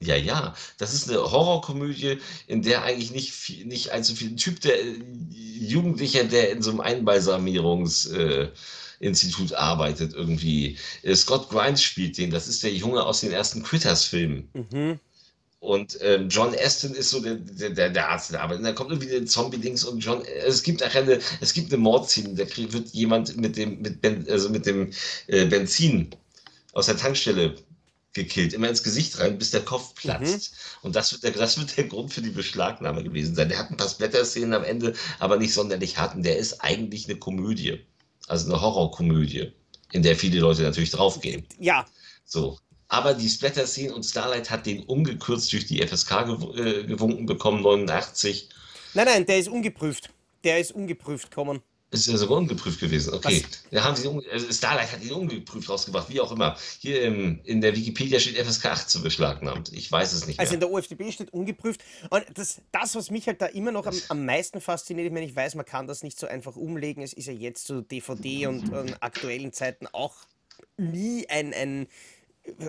Ja, ja, das ist eine Horrorkomödie, in der eigentlich nicht, viel, nicht allzu viel ein Typ, der äh, Jugendlicher, der in so einem Einbalsamierungsinstitut äh, arbeitet, irgendwie. Äh, Scott Grimes spielt den, das ist der Junge aus den ersten Critters-Filmen. Mhm. Und ähm, John Aston ist so der, der, der Arzt der Arbeit. Und dann kommt irgendwie der Zombie-Dings und John, es gibt nachher eine, es gibt eine Mordszene, da wird jemand mit dem, mit ben, also mit dem äh, Benzin aus der Tankstelle gekillt, immer ins Gesicht rein, bis der Kopf platzt. Mhm. Und das wird, der, das wird der Grund für die Beschlagnahme gewesen sein. Der hat ein paar Splatter-Szenen am Ende, aber nicht sonderlich hart. Und der ist eigentlich eine Komödie. Also eine Horrorkomödie, in der viele Leute natürlich draufgehen. Ja. So. Aber die Splatter-Szene und Starlight hat den umgekürzt durch die FSK gew äh, gewunken bekommen, 89. Nein, nein, der ist ungeprüft. Der ist ungeprüft gekommen. Ist ja sogar ungeprüft gewesen. Okay. Da haben sie also Starlight hat ihn ungeprüft rausgebracht, wie auch immer. Hier im, in der Wikipedia steht FSK 18 beschlagnahmt. Ich weiß es nicht. Also mehr. Also in der OFDB steht ungeprüft. Und das, das, was mich halt da immer noch am, am meisten fasziniert, ich meine, ich weiß, man kann das nicht so einfach umlegen. Es ist ja jetzt zu so DVD und, und aktuellen Zeiten auch nie ein, ein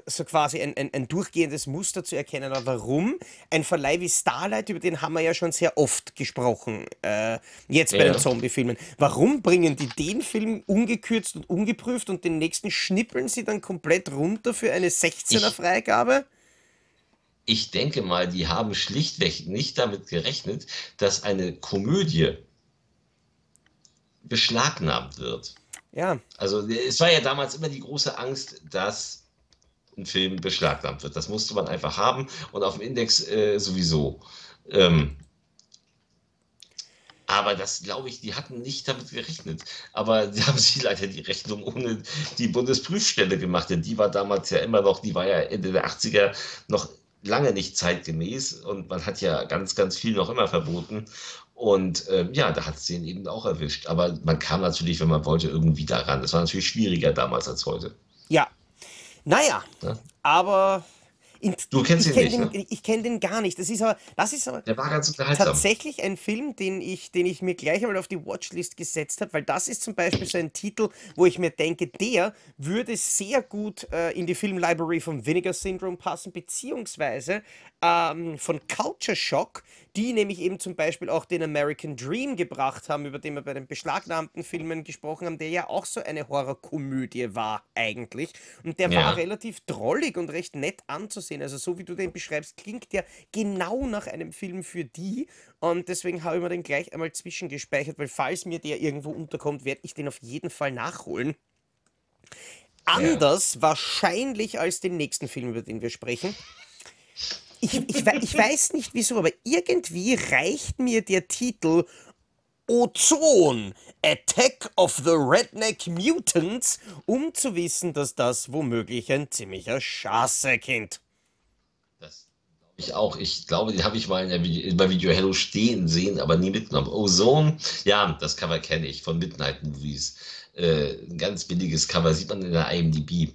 so quasi ein, ein, ein, durchgehendes Muster zu erkennen. Aber warum? Ein Verleih wie Starlight, über den haben wir ja schon sehr oft gesprochen, äh, jetzt bei ja. den Zombie-Filmen. Warum bringen die den Film ungekürzt und ungeprüft und den nächsten schnippeln sie dann komplett runter für eine 16er-Freigabe? ich denke mal, die haben schlichtweg nicht damit gerechnet, dass eine Komödie beschlagnahmt wird. Ja. Also es war ja damals immer die große Angst, dass ein Film beschlagnahmt wird. Das musste man einfach haben und auf dem Index äh, sowieso. Ähm, aber das, glaube ich, die hatten nicht damit gerechnet. Aber die haben sich leider die Rechnung ohne die Bundesprüfstelle gemacht, denn die war damals ja immer noch, die war ja Ende der 80er noch lange nicht zeitgemäß und man hat ja ganz, ganz viel noch immer verboten. Und ähm, ja, da hat es den eben auch erwischt. Aber man kam natürlich, wenn man wollte, irgendwie daran. Das war natürlich schwieriger damals als heute. Ja. Naja, ja? aber in, du kennst ihn nicht, den, ne? Ich kenne den gar nicht. Das ist aber, das ist aber Der war ganz unterhaltsam. tatsächlich ein Film, den ich, den ich mir gleich einmal auf die Watchlist gesetzt habe, weil das ist zum Beispiel so ein Titel, wo ich mir denke, der würde sehr gut äh, in die Filmlibrary von Vinegar Syndrome passen, beziehungsweise ähm, von Culture Shock, die nämlich eben zum Beispiel auch den American Dream gebracht haben, über den wir bei den beschlagnahmten Filmen gesprochen haben, der ja auch so eine Horrorkomödie war eigentlich. Und der ja. war relativ drollig und recht nett anzusehen. Also so wie du den beschreibst, klingt der genau nach einem Film für die. Und deswegen habe ich mir den gleich einmal zwischengespeichert, weil falls mir der irgendwo unterkommt, werde ich den auf jeden Fall nachholen. Anders ja. wahrscheinlich als den nächsten Film, über den wir sprechen ich, ich, ich weiß nicht wieso, aber irgendwie reicht mir der Titel Ozon, Attack of the Redneck Mutants, um zu wissen, dass das womöglich ein ziemlicher Schaße-Kind. Das glaube ich auch. Ich glaube, die habe ich mal in der Video, bei Video Hello stehen sehen, aber nie mitgenommen. Ozone, ja, das Cover kenne ich von Midnight Movies. Äh, ein ganz billiges Cover, sieht man in der IMDb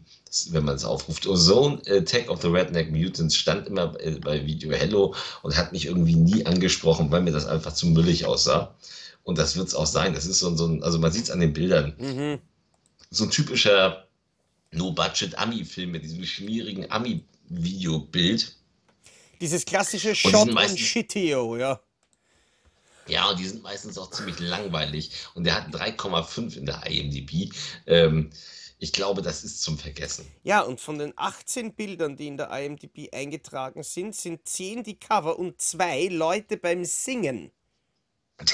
wenn man es aufruft. Ozone Attack of the Redneck Mutants stand immer bei Video Hello und hat mich irgendwie nie angesprochen, weil mir das einfach zu müllig aussah. Und das wird es auch sein. Das ist so, so ein, also man sieht es an den Bildern. Mhm. So ein typischer No-Budget-Ami-Film mit diesem schmierigen Ami-Videobild. Dieses klassische Shot und Shitio, ja. Ja, und die sind meistens auch ziemlich langweilig. Und der hat 3,5 in der IMDb. Ähm, ich glaube, das ist zum Vergessen. Ja, und von den 18 Bildern, die in der IMDb eingetragen sind, sind 10 die Cover und 2 Leute beim Singen.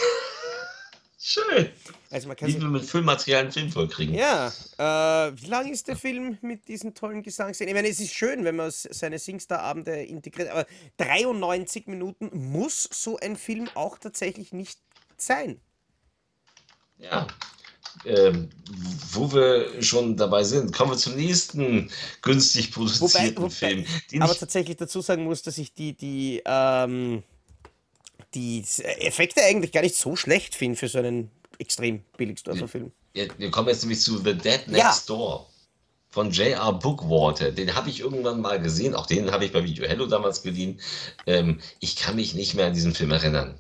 Schön. Also man kann Wie wir mit Filmmaterial einen Film vollkriegen. Ja. Äh, wie lang ist der Film mit diesen tollen Gesangsszenen? Ich meine, es ist schön, wenn man seine Singstar-Abende integriert, aber 93 Minuten muss so ein Film auch tatsächlich nicht sein. Ja, ähm, wo wir schon dabei sind, kommen wir zum nächsten günstig produzierten wobei, wobei, Film. aber tatsächlich dazu sagen muss, dass ich die, die, ähm, die Effekte eigentlich gar nicht so schlecht finde für so einen extrem Billigsdorfer-Film. Ja, wir kommen jetzt nämlich zu The Dead Next ja. Door von J.R. Bookwater. Den habe ich irgendwann mal gesehen. Auch den habe ich bei Video Hello damals geliehen. Ähm, ich kann mich nicht mehr an diesen Film erinnern.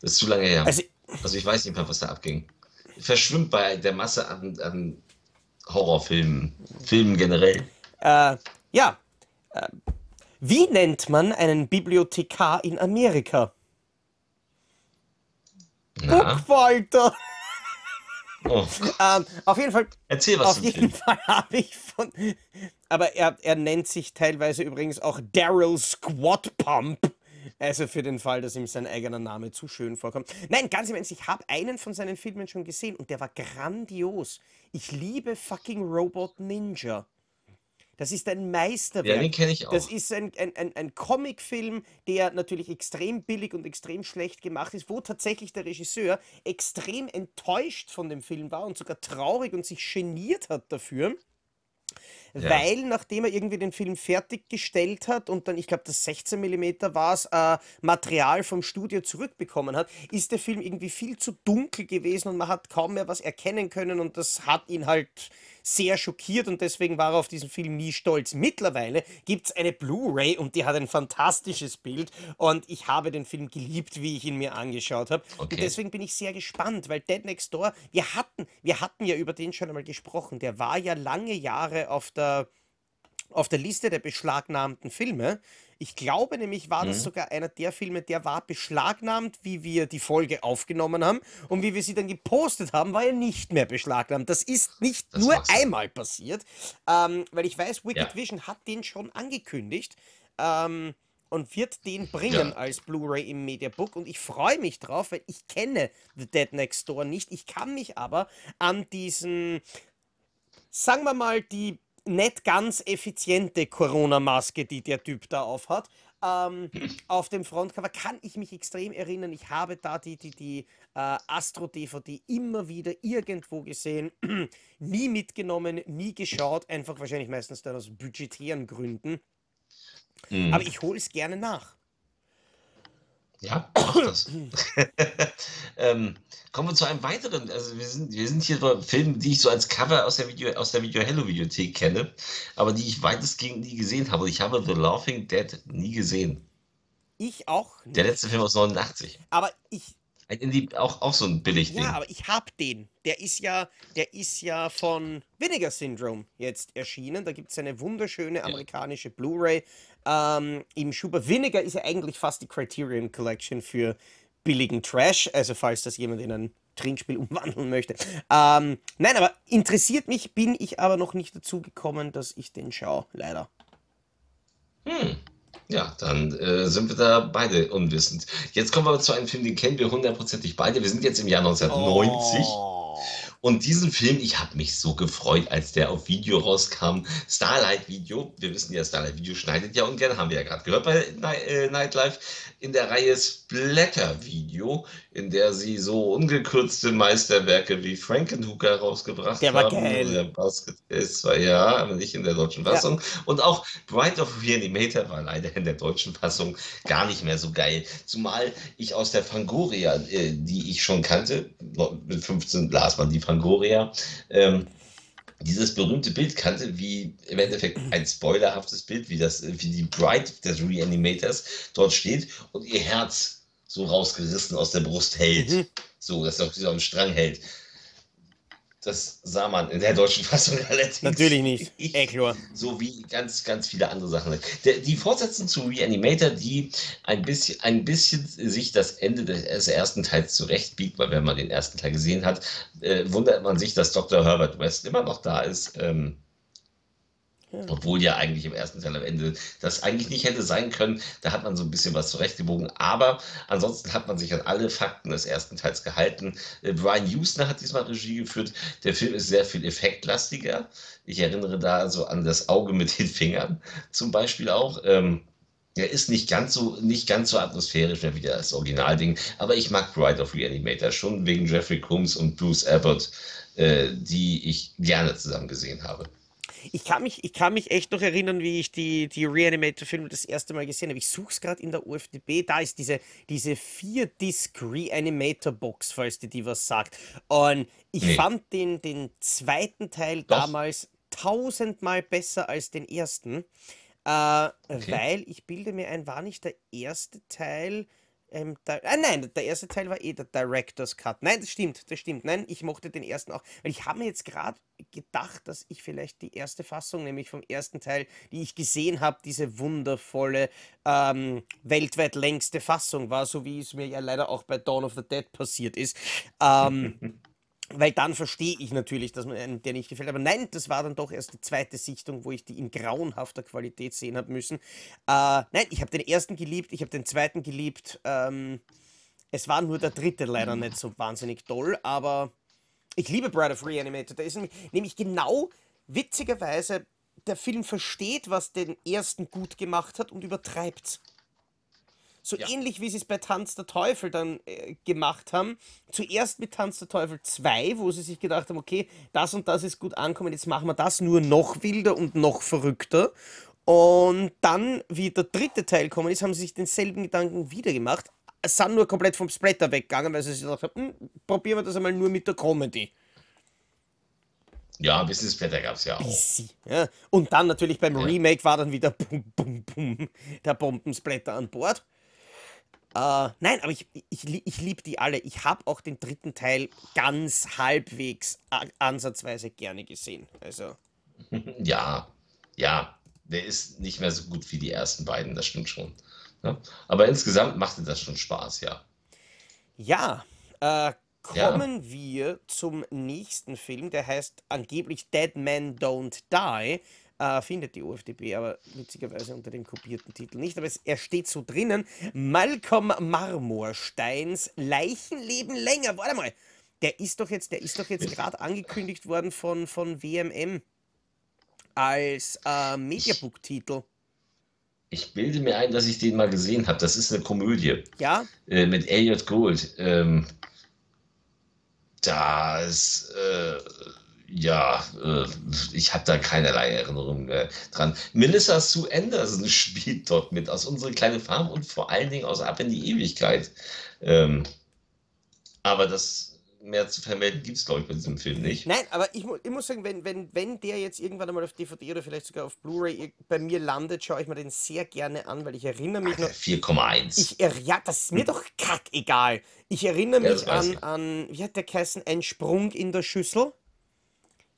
Das ist zu lange her. Also, also ich weiß nicht mehr, was da abging verschwimmt bei der Masse an, an Horrorfilmen, Filmen generell. Äh, ja. Äh, wie nennt man einen Bibliothekar in Amerika? Buchwalter. Oh. ähm, auf jeden Fall. Erzähl was. Auf jeden Fall habe ich von. Aber er, er nennt sich teilweise übrigens auch Daryl Squat Pump. Also für den Fall, dass ihm sein eigener Name zu schön vorkommt. Nein, ganz im Ernst, ich habe einen von seinen Filmen schon gesehen und der war grandios. Ich liebe fucking Robot Ninja. Das ist ein Meisterwerk. Ja, den kenne ich auch. Das ist ein, ein, ein, ein Comicfilm, der natürlich extrem billig und extrem schlecht gemacht ist, wo tatsächlich der Regisseur extrem enttäuscht von dem Film war und sogar traurig und sich geniert hat dafür. Ja. Weil, nachdem er irgendwie den Film fertiggestellt hat und dann, ich glaube, das 16 mm war es, äh, Material vom Studio zurückbekommen hat, ist der Film irgendwie viel zu dunkel gewesen und man hat kaum mehr was erkennen können und das hat ihn halt sehr schockiert und deswegen war er auf diesen Film nie stolz. Mittlerweile gibt es eine Blu-ray und die hat ein fantastisches Bild und ich habe den Film geliebt, wie ich ihn mir angeschaut habe. Okay. Und deswegen bin ich sehr gespannt, weil Dead Next Door, wir hatten, wir hatten ja über den schon einmal gesprochen, der war ja lange Jahre auf der auf der Liste der beschlagnahmten Filme. Ich glaube nämlich, war das mhm. sogar einer der Filme, der war beschlagnahmt, wie wir die Folge aufgenommen haben. Und wie wir sie dann gepostet haben, war er nicht mehr beschlagnahmt. Das ist nicht das nur einmal passiert, ähm, weil ich weiß, Wicked ja. Vision hat den schon angekündigt. ähm, und wird den bringen Ja. als Blu-ray im Mediabook und ich freue mich drauf, weil ich kenne The Dead Next Door nicht. Ich kann mich aber an diesen, sagen wir mal, die nicht ganz effiziente Corona-Maske, die der Typ da aufhat, ähm, auf dem Frontcover kann ich mich extrem erinnern. Ich habe da die, die, die äh, Astro-DVD immer wieder irgendwo gesehen, nie mitgenommen, nie geschaut, einfach wahrscheinlich meistens dann aus budgetären Gründen. Mhm. Aber ich hole es gerne nach. Ja, mach das. ähm, kommen wir zu einem weiteren. Also wir sind, wir sind hier bei Filmen, die ich so als Cover aus der Video, aus der Video Hello Videothek kenne, aber die ich weitestgehend nie gesehen habe. Ich habe The Laughing Dead nie gesehen. Ich auch Der nicht. letzte Film aus 89. Aber ich, Ein Indie, auch, auch so ein Billigding. ja, aber ich hab den. Der ist ja, der ist ja von Vinegar Syndrome jetzt erschienen. Da gibt es eine wunderschöne amerikanische Blu-ray. Ähm, Im Schubert Vinegar ist ja eigentlich fast die Criterion Collection für billigen Trash. Also falls das jemand in ein Trinkspiel umwandeln möchte. Ähm, nein, aber interessiert mich, bin ich aber noch nicht dazu gekommen, dass ich den schaue, leider. Hm. Ja, dann äh, sind wir da beide unwissend. Jetzt kommen wir zu einem Film, den kennen wir hundertprozentig beide. Wir sind jetzt im Jahr 1990. Oh. Und diesen Film, ich habe mich so gefreut, als der auf Video rauskam. Starlight Video, wir wissen ja, Starlight Video schneidet ja ungern, haben wir ja gerade gehört bei äh, Nightlife, in der Reihe Splatter Video, in der sie so ungekürzte Meisterwerke wie Frankenhooker rausgebracht Der war haben. geil. Der Basket ist zwar ja, aber nicht in der deutschen Ja. Fassung. Und auch Bride of Reanimator war leider in der deutschen Fassung gar nicht mehr so geil. Zumal ich aus der Fangoria, äh, die ich schon kannte, mit 15 las man die Fangoria, ähm, dieses berühmte Bild kannte, wie im Endeffekt ein spoilerhaftes Bild, wie, das, wie die Bride des Reanimators dort steht und ihr Herz so rausgerissen aus der Brust hält. Mhm. So, dass er auf diesem Strang hält. Das sah man in der deutschen Fassung allerdings. Natürlich nicht. Ich, Eh klar. so wie ganz, ganz viele andere Sachen. Die Fortsetzung zu Reanimator, die ein bisschen, ein bisschen sich das Ende des ersten Teils zurechtbiegt, weil wenn man den ersten Teil gesehen hat, äh, wundert man sich, dass Dr. Herbert West immer noch da ist. Ähm, Ja. obwohl ja eigentlich im ersten Teil am Ende das eigentlich nicht hätte sein können. Da hat man so ein bisschen was zurechtgebogen. Aber ansonsten hat man sich an alle Fakten des ersten Teils gehalten. Äh, Brian Houston hat diesmal Regie geführt. Der Film ist sehr viel effektlastiger. Ich erinnere da so an das Auge mit den Fingern zum Beispiel auch. Ähm, er ist nicht ganz so, nicht ganz so atmosphärisch mehr wie das Originalding, aber ich mag Bride of Reanimator schon wegen Jeffrey Combs und Bruce Abbott, äh, die ich gerne zusammen gesehen habe. Ich kann, mich, ich kann mich echt noch erinnern, wie ich die, die Reanimator-Filme das erste Mal gesehen habe. Ich suche es gerade in der UFDB. Da ist diese, diese 4-Disc Reanimator-Box, falls dir die was sagt. Und ich Nee. fand den, den zweiten Teil Doch. damals tausendmal besser als den ersten. Äh, Weil ich bilde mir ein, war nicht der erste Teil. Ähm, da, ah, nein, der erste Teil war eh der Director's Cut. Nein, das stimmt, das stimmt. Nein, ich mochte den ersten auch. Weil ich habe mir jetzt gerade gedacht, dass ich vielleicht die erste Fassung, nämlich vom ersten Teil, die ich gesehen habe, diese wundervolle, ähm, weltweit längste Fassung war, so wie es mir ja leider auch bei Dawn of the Dead passiert ist. Ähm, weil dann verstehe ich natürlich, dass man einem der nicht gefällt. Aber nein, das war dann doch erst die zweite Sichtung, wo ich die in grauenhafter Qualität sehen habe müssen. Äh, nein, ich habe den ersten geliebt, ich habe den zweiten geliebt. Ähm, es war nur der dritte leider nicht so wahnsinnig toll, aber ich liebe Bride of Reanimator. Da ist nämlich, nämlich genau, witzigerweise, der Film versteht, was den ersten gut gemacht hat und übertreibt's. So Ja. ähnlich wie sie es bei Tanz der Teufel dann äh, gemacht haben. Zuerst mit Tanz der Teufel 2, wo sie sich gedacht haben, okay, das und das ist gut ankommen, jetzt machen wir das nur noch wilder und noch verrückter. Und dann, wie der dritte Teil kommen ist, haben sie sich denselben Gedanken wieder gemacht. Sind nur komplett vom Splatter weggegangen, weil sie sich gedacht haben, hm, probieren wir das einmal nur mit der Comedy. Ja, ein bisschen Splatter gab es ja auch. Easy. Ja. Und dann natürlich beim Ja. Remake war dann wieder bum, bum, bum, der Bombensplatter an Bord. Äh, nein, aber ich, ich, ich liebe die alle. Ich habe auch den dritten Teil ganz halbwegs ansatzweise gerne gesehen. Also, Ja, ja, der ist nicht mehr so gut wie die ersten beiden, das stimmt schon. Ja? Aber insgesamt machte das schon Spaß, ja. ja, äh, Ja. kommen wir zum nächsten Film, der heißt angeblich Dead Men Don't Die. Äh, findet die UFDB aber witzigerweise unter dem kopierten Titel nicht. Aber es, er steht so drinnen: Malcolm Marmorsteins Leichen leben länger. Warte mal, der ist doch jetzt, der ist doch jetzt gerade angekündigt worden von, von WMM als äh, Mediabook-Titel. Ich bilde mir ein, dass ich den mal gesehen habe. Das ist eine Komödie. Ja? Äh, mit Elliot Gould. Ähm, das, äh, ja, äh, ich habe da keinerlei Erinnerung äh, dran. Melissa Sue Anderson spielt dort mit aus Unsere kleine Farm und vor allen Dingen aus Ab in die Ewigkeit. Ähm, aber das mehr zu vermelden gibt es, glaube ich, bei diesem Film nicht. Nein, aber ich, ich muss sagen, wenn, wenn, wenn der jetzt irgendwann einmal auf DVD oder vielleicht sogar auf Blu-ray bei mir landet, schaue ich mir den sehr gerne an, weil ich erinnere mich noch. 4,1. Ja, das ist mir doch kackegal. Ich erinnere mich ja, an, an, wie hat der geheißen, ein Sprung in der Schüssel.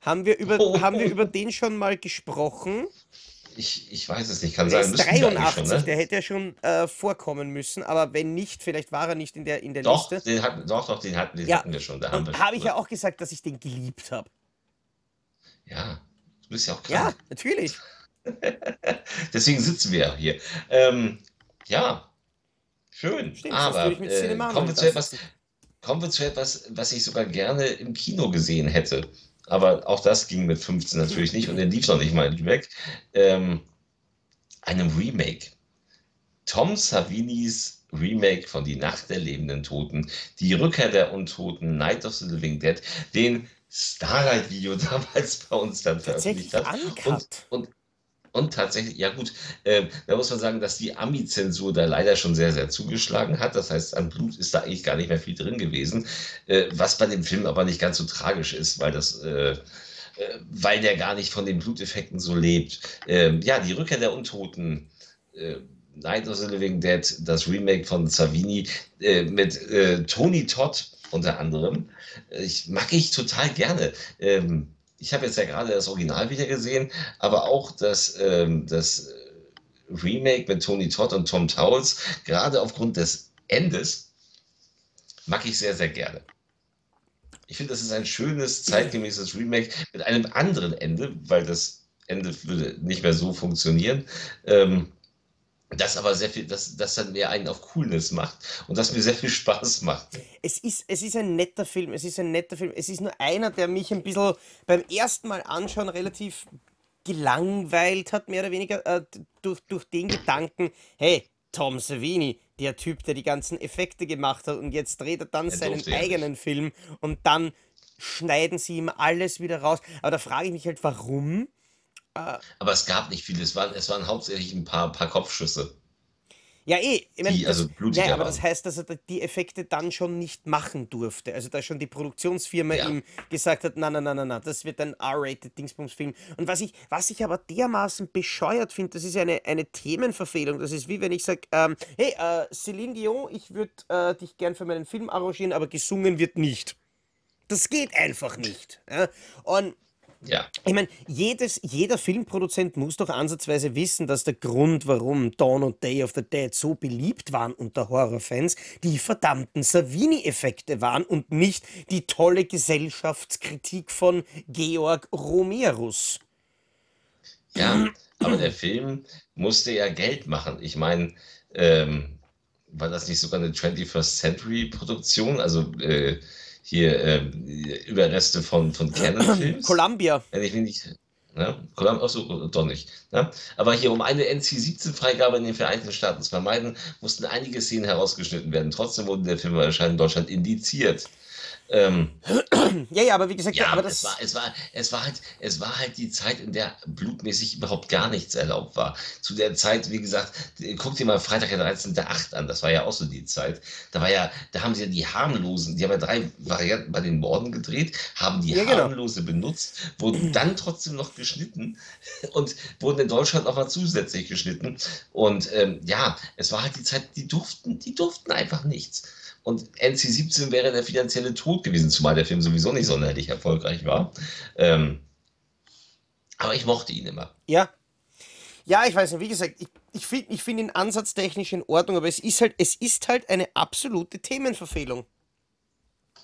Haben wir über, oh. haben wir über den schon mal gesprochen? Ich, ich weiß es nicht, kann der sein. Ist 83, schon, ne? der hätte ja schon äh, vorkommen müssen, aber wenn nicht, vielleicht war er nicht in der, in der doch, Liste. Den hatten, doch, doch, den hatten, den ja. hatten wir schon. Da haben habe ich ja auch gesagt, dass ich den geliebt habe. Ja, du bist ja auch klar. Ja, natürlich. Deswegen sitzen wir ja hier. Ähm, ja, schön. Stimmt, aber äh, kommen, wir zu etwas, kommen wir zu etwas, was ich sogar gerne im Kino gesehen hätte aber auch das ging mit 15 natürlich nicht und er lief noch nicht mal weg. Ähm, einem Remake. Tom Savinis Remake von Die Nacht der lebenden Toten, Die Rückkehr der Untoten, Night of the Living Dead, den Starlight-Video damals bei uns dann veröffentlicht hat. Und, und, und tatsächlich, ja gut, äh, da muss man sagen, dass die Ami-Zensur da leider schon sehr, sehr zugeschlagen hat. Das heißt, an Blut ist da eigentlich gar nicht mehr viel drin gewesen. Äh, was bei dem Film aber nicht ganz so tragisch ist, weil das. Äh, äh weil der gar nicht von den Bluteffekten so lebt. Ähm, ja, die Rückkehr der Untoten, äh, Night of the Living Dead, das Remake von Savini äh, mit Tony Todd unter anderem. Ich mag ich total gerne. Ähm, ich habe jetzt ja gerade das Original wieder gesehen, aber auch das, ähm, das Remake mit Tony Todd und Tom Towles, gerade aufgrund des Endes, mag ich sehr, sehr gerne. Ich finde, das ist ein schönes, zeitgemäßes Remake mit einem anderen Ende, weil das Ende würde nicht mehr so funktionieren. Ähm, das aber sehr viel, das, das dann mehr einen auf Coolness macht und das mir sehr viel Spaß macht. Es ist, es ist ein netter Film, es ist ein netter Film. Es ist nur einer, der mich ein bisschen beim ersten Mal anschauen relativ gelangweilt hat, mehr oder weniger, äh, durch, durch den Gedanken, hey, Tom Savini, der Typ, der die ganzen Effekte gemacht hat und jetzt dreht er dann er seinen eigenen nicht. Film und dann schneiden sie ihm alles wieder raus. Aber da frage ich mich halt, warum? Aber es gab nicht viele, es waren, es waren hauptsächlich ein paar, paar Kopfschüsse. Ja, eh. Ich mein, die, das, also ja, aber das heißt, dass er die Effekte dann schon nicht machen durfte. Also, da schon die Produktionsfirma ja. ihm gesagt hat: Nein, nein, nein, nein, das wird ein R-rated Dingsbums-Film. Und was ich, was ich aber dermaßen bescheuert finde, das ist eine, eine Themenverfehlung. Das ist wie wenn ich sage: ähm, Hey, äh, Celine Dion, ich würde äh, dich gern für meinen Film arrangieren, aber gesungen wird nicht. Das geht einfach nicht. Ja? Und ja. Ich meine, jeder Filmproduzent muss doch ansatzweise wissen, dass der Grund, warum Dawn und Day of the Dead so beliebt waren unter Horrorfans, die verdammten Savini-Effekte waren und nicht die tolle Gesellschaftskritik von Georg Romerus. Ja, aber der Film musste ja Geld machen. Ich meine, ähm, war das nicht sogar eine 21st Century Produktion? Also äh, hier äh, Überreste von, von Canon-Films. Columbia. Wenn ich mich nicht. Ne? Columbia, achso, doch nicht. Ne? Aber hier, um eine NC-17-Freigabe in den Vereinigten Staaten zu vermeiden, mussten einige Szenen herausgeschnitten werden. Trotzdem wurde der Film wahrscheinlich in Deutschland indiziert. Ähm, ja, ja, aber wie gesagt, ja, aber das es war, es war, es war halt, es war halt die Zeit, in der blutmäßig überhaupt gar nichts erlaubt war. Zu der Zeit, wie gesagt, guck dir mal Freitag der 13.8 an, das war ja auch so die Zeit. Da war ja, da haben sie ja die harmlosen, die haben ja drei Varianten bei den Morden gedreht, haben die ja, genau. harmlose benutzt, wurden dann trotzdem noch geschnitten und wurden in Deutschland auch mal zusätzlich geschnitten. Und ähm, ja, es war halt die Zeit, die durften, die durften einfach nichts. Und NC17 wäre der finanzielle Tod gewesen, zumal der Film sowieso nicht sonderlich erfolgreich war. Ähm, aber ich mochte ihn immer. Ja. Ja, ich weiß nicht, wie gesagt, ich, ich finde ich find ihn ansatztechnisch in Ordnung, aber es ist halt, es ist halt eine absolute Themenverfehlung.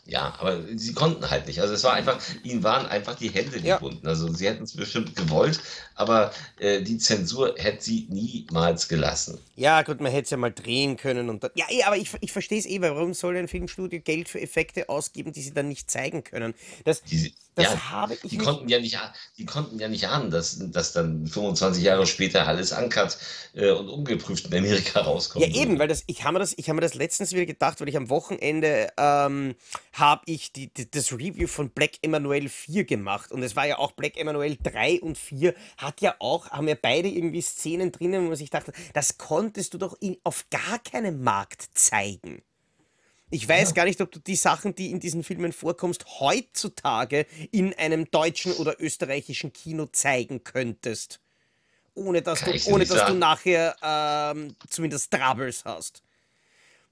Ja, aber sie konnten halt nicht. Also es war einfach, ihnen waren einfach die Hände Ja. gebunden. Also sie hätten es bestimmt gewollt, aber äh, die Zensur hätte sie niemals gelassen. Ja, gut, man hätte es ja mal drehen können und dann. Ja, aber ich, ich verstehe es eh, warum soll ein Filmstudio Geld für Effekte ausgeben, die sie dann nicht zeigen können? Das, Die, das ja, habe ich die mich. konnten ja nicht, die konnten ja nicht ahnen, dass, dass dann 25 Jahre später alles uncut äh, und ungeprüft in Amerika Ja, rauskommen eben, würde. weil das, ich habe mir das, ich habe mir das letztens wieder gedacht, weil ich am Wochenende ähm, habe ich die, die, das Review von Black Emanuel 4 gemacht und es war ja auch Black Emanuel 3 und 4 hat ja auch, haben ja beide irgendwie Szenen drinnen, wo man sich dachte, das konntest du doch in, auf gar keinem Markt zeigen. Ich weiß Ja, gar nicht, ob du die Sachen, die in diesen Filmen vorkommst, heutzutage in einem deutschen oder österreichischen Kino zeigen könntest. Ohne dass kann du, ohne dass du nachher ähm, zumindest Troubles hast.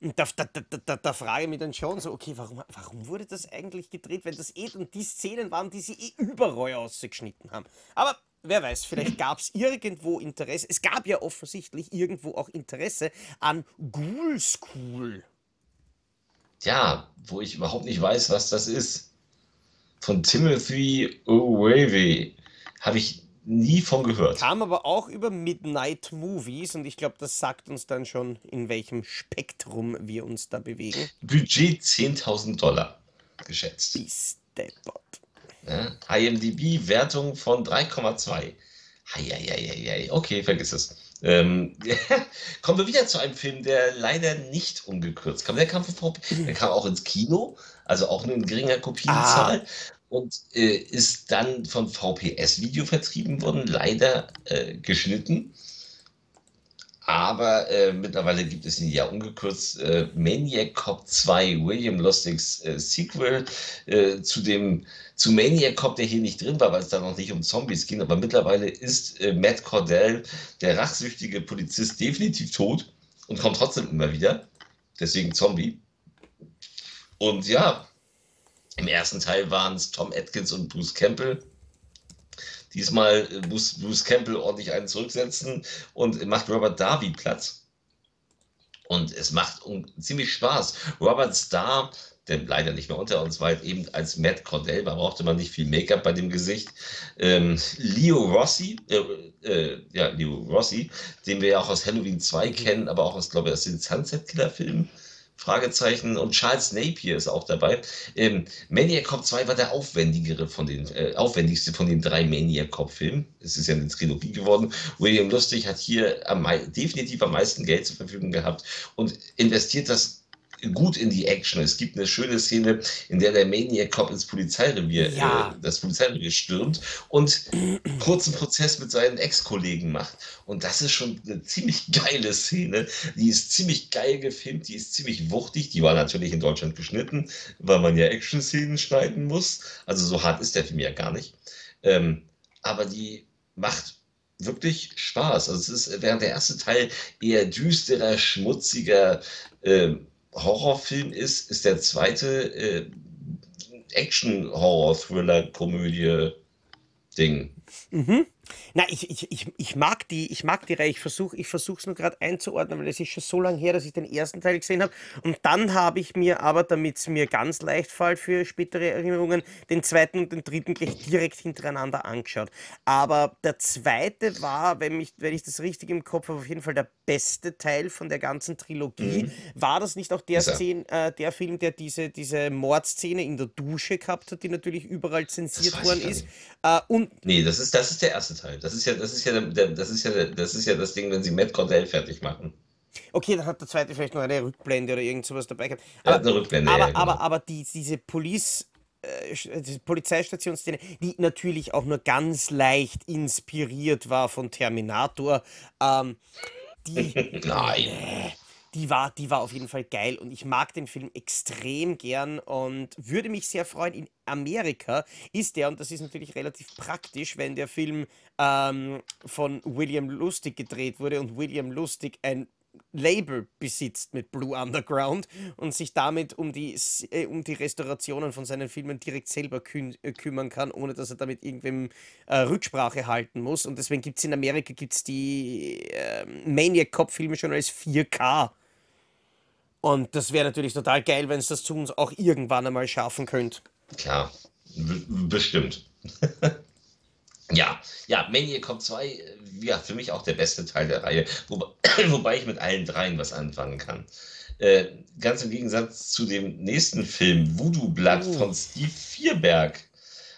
Und da, da, da, da, frage ich mich dann schon so, okay, warum, warum wurde das eigentlich gedreht, wenn das eh und die Szenen waren, die sie eh überall ausgeschnitten haben. Aber wer weiß, vielleicht gab es irgendwo Interesse. Es gab ja offensichtlich irgendwo auch Interesse an Ghoul School. Ja, wo ich überhaupt nicht weiß, was das ist. Von Timothy O'Reilly habe ich nie von gehört. Kam aber auch über Midnight Movies und ich glaube, das sagt uns dann schon, in welchem Spektrum wir uns da bewegen. Budget 10.000 Dollar geschätzt. Bis. Ja, IMDb-Wertung von 3,2. Heieieiei. Okay, vergiss es. Ähm, kommen wir wieder zu einem Film, der leider nicht ungekürzt kam. Der kam, von VP, der kam auch ins Kino, also auch nur in geringer Ah, Kopienzahl und äh, ist dann von VPS-Video vertrieben worden, leider äh, geschnitten. Aber äh, mittlerweile gibt es ihn ja ungekürzt. Äh, Maniac Cop 2, William Lustigs äh, Sequel äh, zu dem zu Maniac Cop, der hier nicht drin war, weil es da noch nicht um Zombies ging. Aber mittlerweile ist äh, Matt Cordell, der rachsüchtige Polizist, definitiv tot und kommt trotzdem immer wieder. Deswegen Zombie. Und ja, im ersten Teil waren es Tom Atkins und Bruce Campbell. Diesmal äh, muss Bruce Campbell ordentlich einen zurücksetzen und macht Robert Darby Platz. Und es macht ziemlich Spaß. Robert Starr, der leider nicht mehr unter uns war, halt eben als Matt Cordell, da brauchte man nicht viel Make-up bei dem Gesicht. Ähm, Leo Rossi, äh, äh, ja, Leo Rossi, den wir ja auch aus Halloween 2 kennen, aber auch aus, glaube ich, aus den Sunset Killer-Filmen. Fragezeichen und Charles Napier ist auch dabei. Ähm, Maniac Cop 2 war der aufwendigere von den, äh, aufwendigste von den drei Maniac Cop-Filmen. Es ist ja eine Trilogie geworden. William Lustig hat hier am, definitiv am meisten Geld zur Verfügung gehabt und investiert das gut in die Action. Es gibt eine schöne Szene, in der der Maniac Cop ins Polizeirevier, Ja. äh, das Polizeirevier stürmt und kurzen Prozess mit seinen Ex-Kollegen macht. Und das ist schon eine ziemlich geile Szene. Die ist ziemlich geil gefilmt, die ist ziemlich wuchtig. Die war natürlich in Deutschland geschnitten, weil man ja Action-Szenen schneiden muss. Also so hart ist der Film ja gar nicht. Ähm, aber die macht wirklich Spaß. Also es ist während der erste Teil eher düsterer, schmutziger ähm, Horrorfilm ist, ist der zweite äh, Action-Horror-Thriller-Komödie-Ding. Mhm. Na, ich, ich, ich, ich mag die, ich mag die Reihe. Ich versuche ich es nur gerade einzuordnen, weil es ist schon so lange her, dass ich den ersten Teil gesehen habe. Und dann habe ich mir aber, damit es mir ganz leicht fällt für spätere Erinnerungen, den zweiten und den dritten gleich direkt hintereinander angeschaut. Aber der zweite war, wenn, mich, wenn ich das richtig im Kopf habe, auf jeden Fall der beste Teil von der ganzen Trilogie. Mhm. War das nicht auch der, Ist er. Szen, äh, der Film, der diese, diese Mordszene in der Dusche gehabt hat, die natürlich überall zensiert worden ist? Äh, und Nee, das ist, das ist der erste Teil. Das ist ja, das ist ja, der, das ist ja, das ist ja das Ding, wenn sie Matt Cordell fertig machen. Okay, dann hat der zweite vielleicht noch eine Rückblende oder irgend sowas dabei gehabt. Er Aber, eine Rückblende, aber, ja, genau. aber, aber die, diese Police, äh, Polizeistationsszene, die natürlich auch nur ganz leicht inspiriert war von Terminator, ähm, die, Nein. Die, war, die war auf jeden Fall geil und ich mag den Film extrem gern und würde mich sehr freuen. In Amerika ist der, und das ist natürlich relativ praktisch, wenn der Film ähm, von William Lustig gedreht wurde und William Lustig ein Label besitzt mit Blue Underground und sich damit um die, äh, um die Restaurationen von seinen Filmen direkt selber kü äh, kümmern kann, ohne dass er damit irgendwem äh, Rücksprache halten muss. Und deswegen gibt es in Amerika gibt's die ähm, Maniac Cop-Filme schon als 4K. Und das wäre natürlich total geil, wenn es das zu uns auch irgendwann einmal schaffen könnt. Klar, bestimmt. ja, ja, Maniac 2, äh, ja, für mich auch der beste Teil der Reihe, wobei, wobei ich mit allen dreien was anfangen kann. Äh, ganz im Gegensatz zu dem nächsten Film, Voodoo Blood oh. von Steve Vierberg.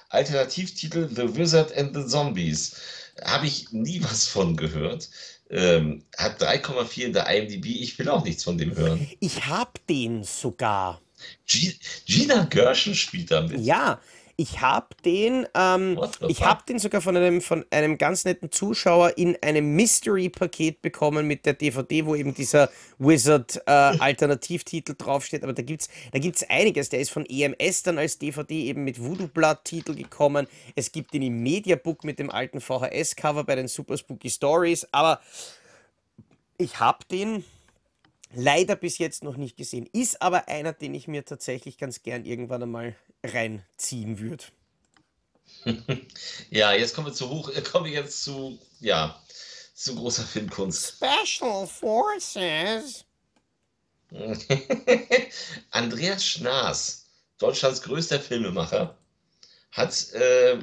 Alternativtitel The Wizard and the Zombies. Habe ich nie was von gehört. Ähm, hat 3,4 in der IMDb. Ich will auch nichts von dem hören. Ich habe den sogar. Gina Gershon spielt damit. Ja, ich habe den, ähm, ich habe den sogar von einem, von einem ganz netten Zuschauer in einem Mystery-Paket bekommen mit der DVD, wo eben dieser Wizard-Alternativtitel äh, draufsteht. Aber da gibt es da gibt's einiges. Der ist von EMS dann als DVD eben mit Voodoo-Blood-Titel gekommen. Es gibt ihn im Mediabook mit dem alten VHS-Cover bei den Super Spooky Stories. Aber ich habe den leider bis jetzt noch nicht gesehen. Ist aber einer, den ich mir tatsächlich ganz gern irgendwann einmal reinziehen würde. ja, jetzt kommen wir zu hoch, äh, kommen wir jetzt zu, ja, zu großer Filmkunst. Special Forces. Andreas Schnaas, Deutschlands größter Filmemacher, hat äh,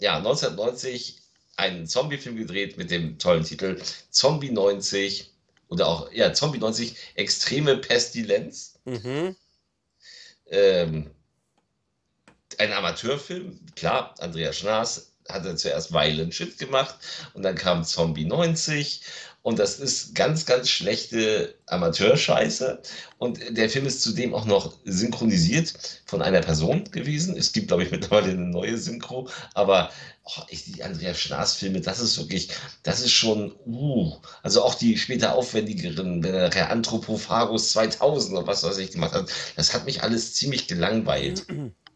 ja, 1990 einen Zombie-Film gedreht mit dem tollen Titel Zombie 90 oder auch, ja, Zombie 90, extreme Pestilenz. Mhm. Ähm, ein Amateurfilm, klar, Andreas Schnaas hatte zuerst Violent Shit gemacht und dann kam Zombie 90 und das ist ganz, ganz schlechte Amateurscheiße. Und der Film ist zudem auch noch synchronisiert von einer Person gewesen. Es gibt, glaube ich, mittlerweile eine neue Synchro. Aber oh, ich, die Andreas Schnaas-Filme, das ist wirklich, das ist schon, uh, also auch die später aufwendigeren, wenn er Anthropophagus 2000 oder was weiß ich gemacht hat, das hat mich alles ziemlich gelangweilt.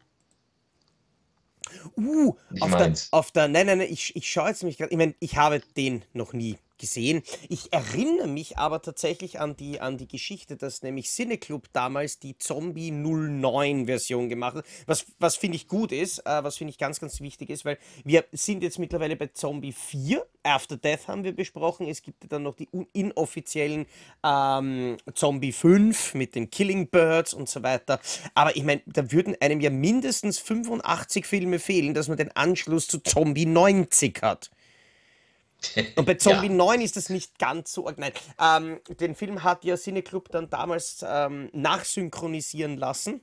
Uh, auf der, auf der, nein, nein, nein, ich, ich schaue jetzt mich gerade, ich meine, ich habe den noch nie gesehen. Ich erinnere mich aber tatsächlich an die, an die Geschichte, dass nämlich Cineclub damals die Zombie 09 Version gemacht hat. Was, was finde ich gut ist, äh, was finde ich ganz, ganz wichtig ist, weil wir sind jetzt mittlerweile bei Zombie 4. After Death haben wir besprochen. Es gibt dann noch die inoffiziellen ähm, Zombie 5 mit den Killing Birds und so weiter. Aber ich meine, da würden einem ja mindestens 85 Filme fehlen, dass man den Anschluss zu Zombie 90 hat. Und bei Zombie ja. 9 ist das nicht ganz so. Nein, ähm, den Film hat ja Cineclub dann damals ähm, nachsynchronisieren lassen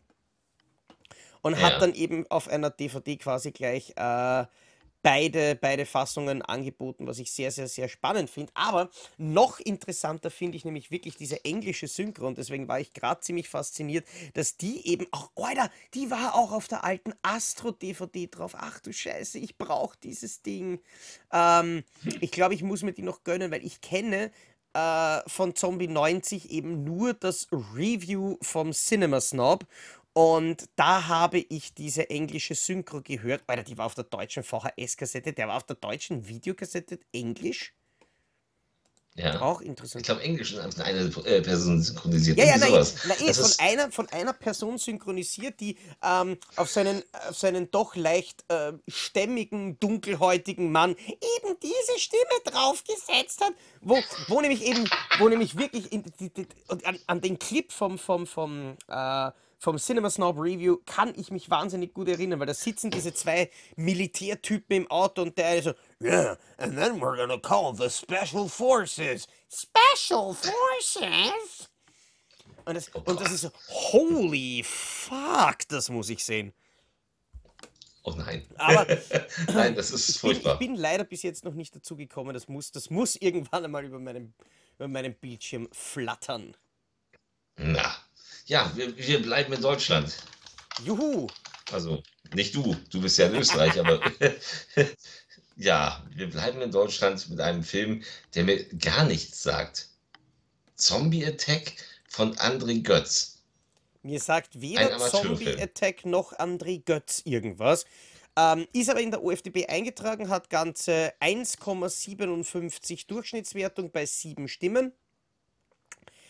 und ja. hat dann eben auf einer DVD quasi gleich äh, beide, beide Fassungen angeboten, was ich sehr, sehr, sehr spannend finde. Aber noch interessanter finde ich nämlich wirklich diese englische Synchro und deswegen war ich gerade ziemlich fasziniert, dass die eben auch, Alter, die war auch auf der alten Astro-DVD drauf. Ach du Scheiße, ich brauche dieses Ding. Ähm, ich glaube, ich muss mir die noch gönnen, weil ich kenne äh, von Zombie 90 eben nur das Review vom Cinema Snob und da habe ich diese englische Synchro gehört. Alter, die war auf der deutschen VHS-Kassette, der war auf der deutschen Videokassette Englisch. Ja. Auch interessant. Ich glaube, Englisch ist eine äh, Person synchronisiert. Ja, ja, nein, na, eh, von, einer, von einer Person synchronisiert, die ähm, auf, seinen, auf seinen doch leicht äh, stämmigen, dunkelhäutigen Mann eben diese Stimme draufgesetzt hat, wo, wo nämlich eben, wo nämlich wirklich in, die, die, an, an, den Clip vom, vom, vom äh, vom Cinema Snob Review kann ich mich wahnsinnig gut erinnern, weil da sitzen diese zwei Militärtypen im Auto und der eine so, yeah, and then we're gonna call the Special Forces. Special Forces? Und das, und das ist so, holy fuck, das muss ich sehen. Oh nein. Aber nein, das ist ich furchtbar. Bin, ich bin leider bis jetzt noch nicht dazu gekommen. Das muss, das muss irgendwann einmal über meinem, über meinem Bildschirm flattern. Na, ja, wir, wir bleiben in Deutschland. Juhu! Also, nicht du, du bist ja in Österreich, aber ja, wir bleiben in Deutschland mit einem Film, der mir gar nichts sagt. Zombie Attack von André Götz. Mir sagt weder Zombie Attack noch André Götz irgendwas. Ähm, ist aber in der OFDB eingetragen, hat ganze 1,57 Durchschnittswertung bei sieben Stimmen.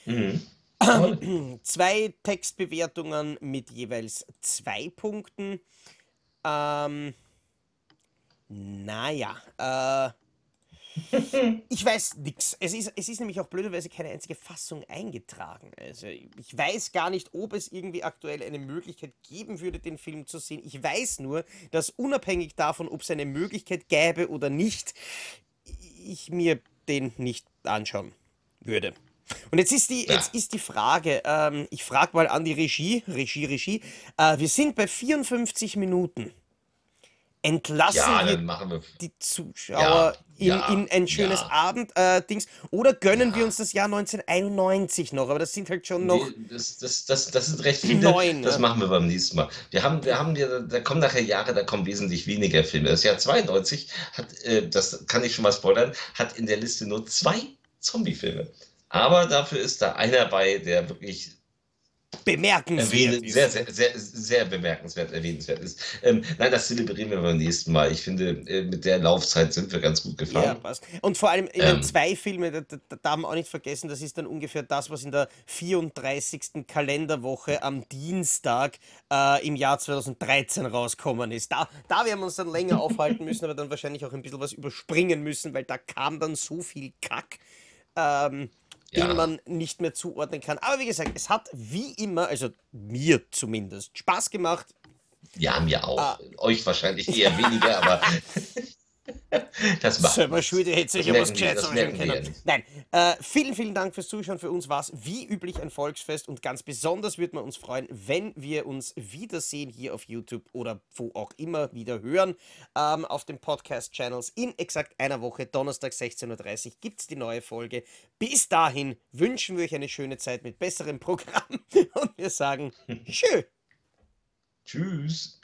Mhm. Zwei Textbewertungen mit jeweils zwei Punkten. Ähm, naja, äh, Ich weiß nichts. Es ist, es ist nämlich auch blöderweise keine einzige Fassung eingetragen. Also ich weiß gar nicht, ob es irgendwie aktuell eine Möglichkeit geben würde, den Film zu sehen. Ich weiß nur, dass unabhängig davon, ob es eine Möglichkeit gäbe oder nicht, ich mir den nicht anschauen würde. Und jetzt ist die, Ja. jetzt ist die Frage, ähm, ich frage mal an die Regie, Regie, Regie. Äh, wir sind bei 54 Minuten. Entlassen Ja, wir wir. die Zuschauer in, ja, in ein schönes. Abend-Dings oder gönnen wir uns das Jahr 1991 noch? Aber das sind halt schon noch. Nee, das, das, das, das sind recht viele. Neun, das machen wir beim nächsten Mal. Wir haben, wir haben ja, da kommen nachher Jahre, da kommen wesentlich weniger Filme. Das Jahr 92 hat, äh, das kann ich schon mal spoilern, hat in der Liste nur zwei Zombie-Filme. Aber dafür ist da einer bei, der wirklich bemerkenswert ist. sehr, sehr, sehr, sehr bemerkenswert, erwähnenswert ist. Ähm, nein, das zelebrieren wir beim nächsten Mal. Ich finde, äh, mit der Laufzeit sind wir ganz gut Ja, gefahren. passt. Und vor allem in den Ähm. zwei Filmen, da, da, da darf man auch nicht vergessen, das ist dann ungefähr das, was in der 34. Kalenderwoche am Dienstag äh, im Jahr 2013 rauskommen ist. Da, da werden wir uns dann länger aufhalten müssen, aber dann wahrscheinlich auch ein bisschen was überspringen müssen, weil da kam dann so viel Kack. Ähm, Ja. den man nicht mehr zuordnen kann. Aber wie gesagt, es hat wie immer, also mir zumindest, Spaß gemacht. Ja, mir auch. Ah. Euch wahrscheinlich eher weniger, aber das macht Selber anschauen merken wir ja können. nicht. Nein, äh, vielen, vielen Dank fürs Zuschauen. Für uns war es wie üblich ein Volksfest und ganz besonders würde man uns freuen, wenn wir uns wiedersehen hier auf YouTube oder wo auch immer wieder hören ähm, auf den Podcast-Channels. In exakt einer Woche, Donnerstag 16.30 Uhr, gibt es die neue Folge. Bis dahin wünschen wir euch eine schöne Zeit mit besserem Programm und wir sagen Tschö. Tschüss.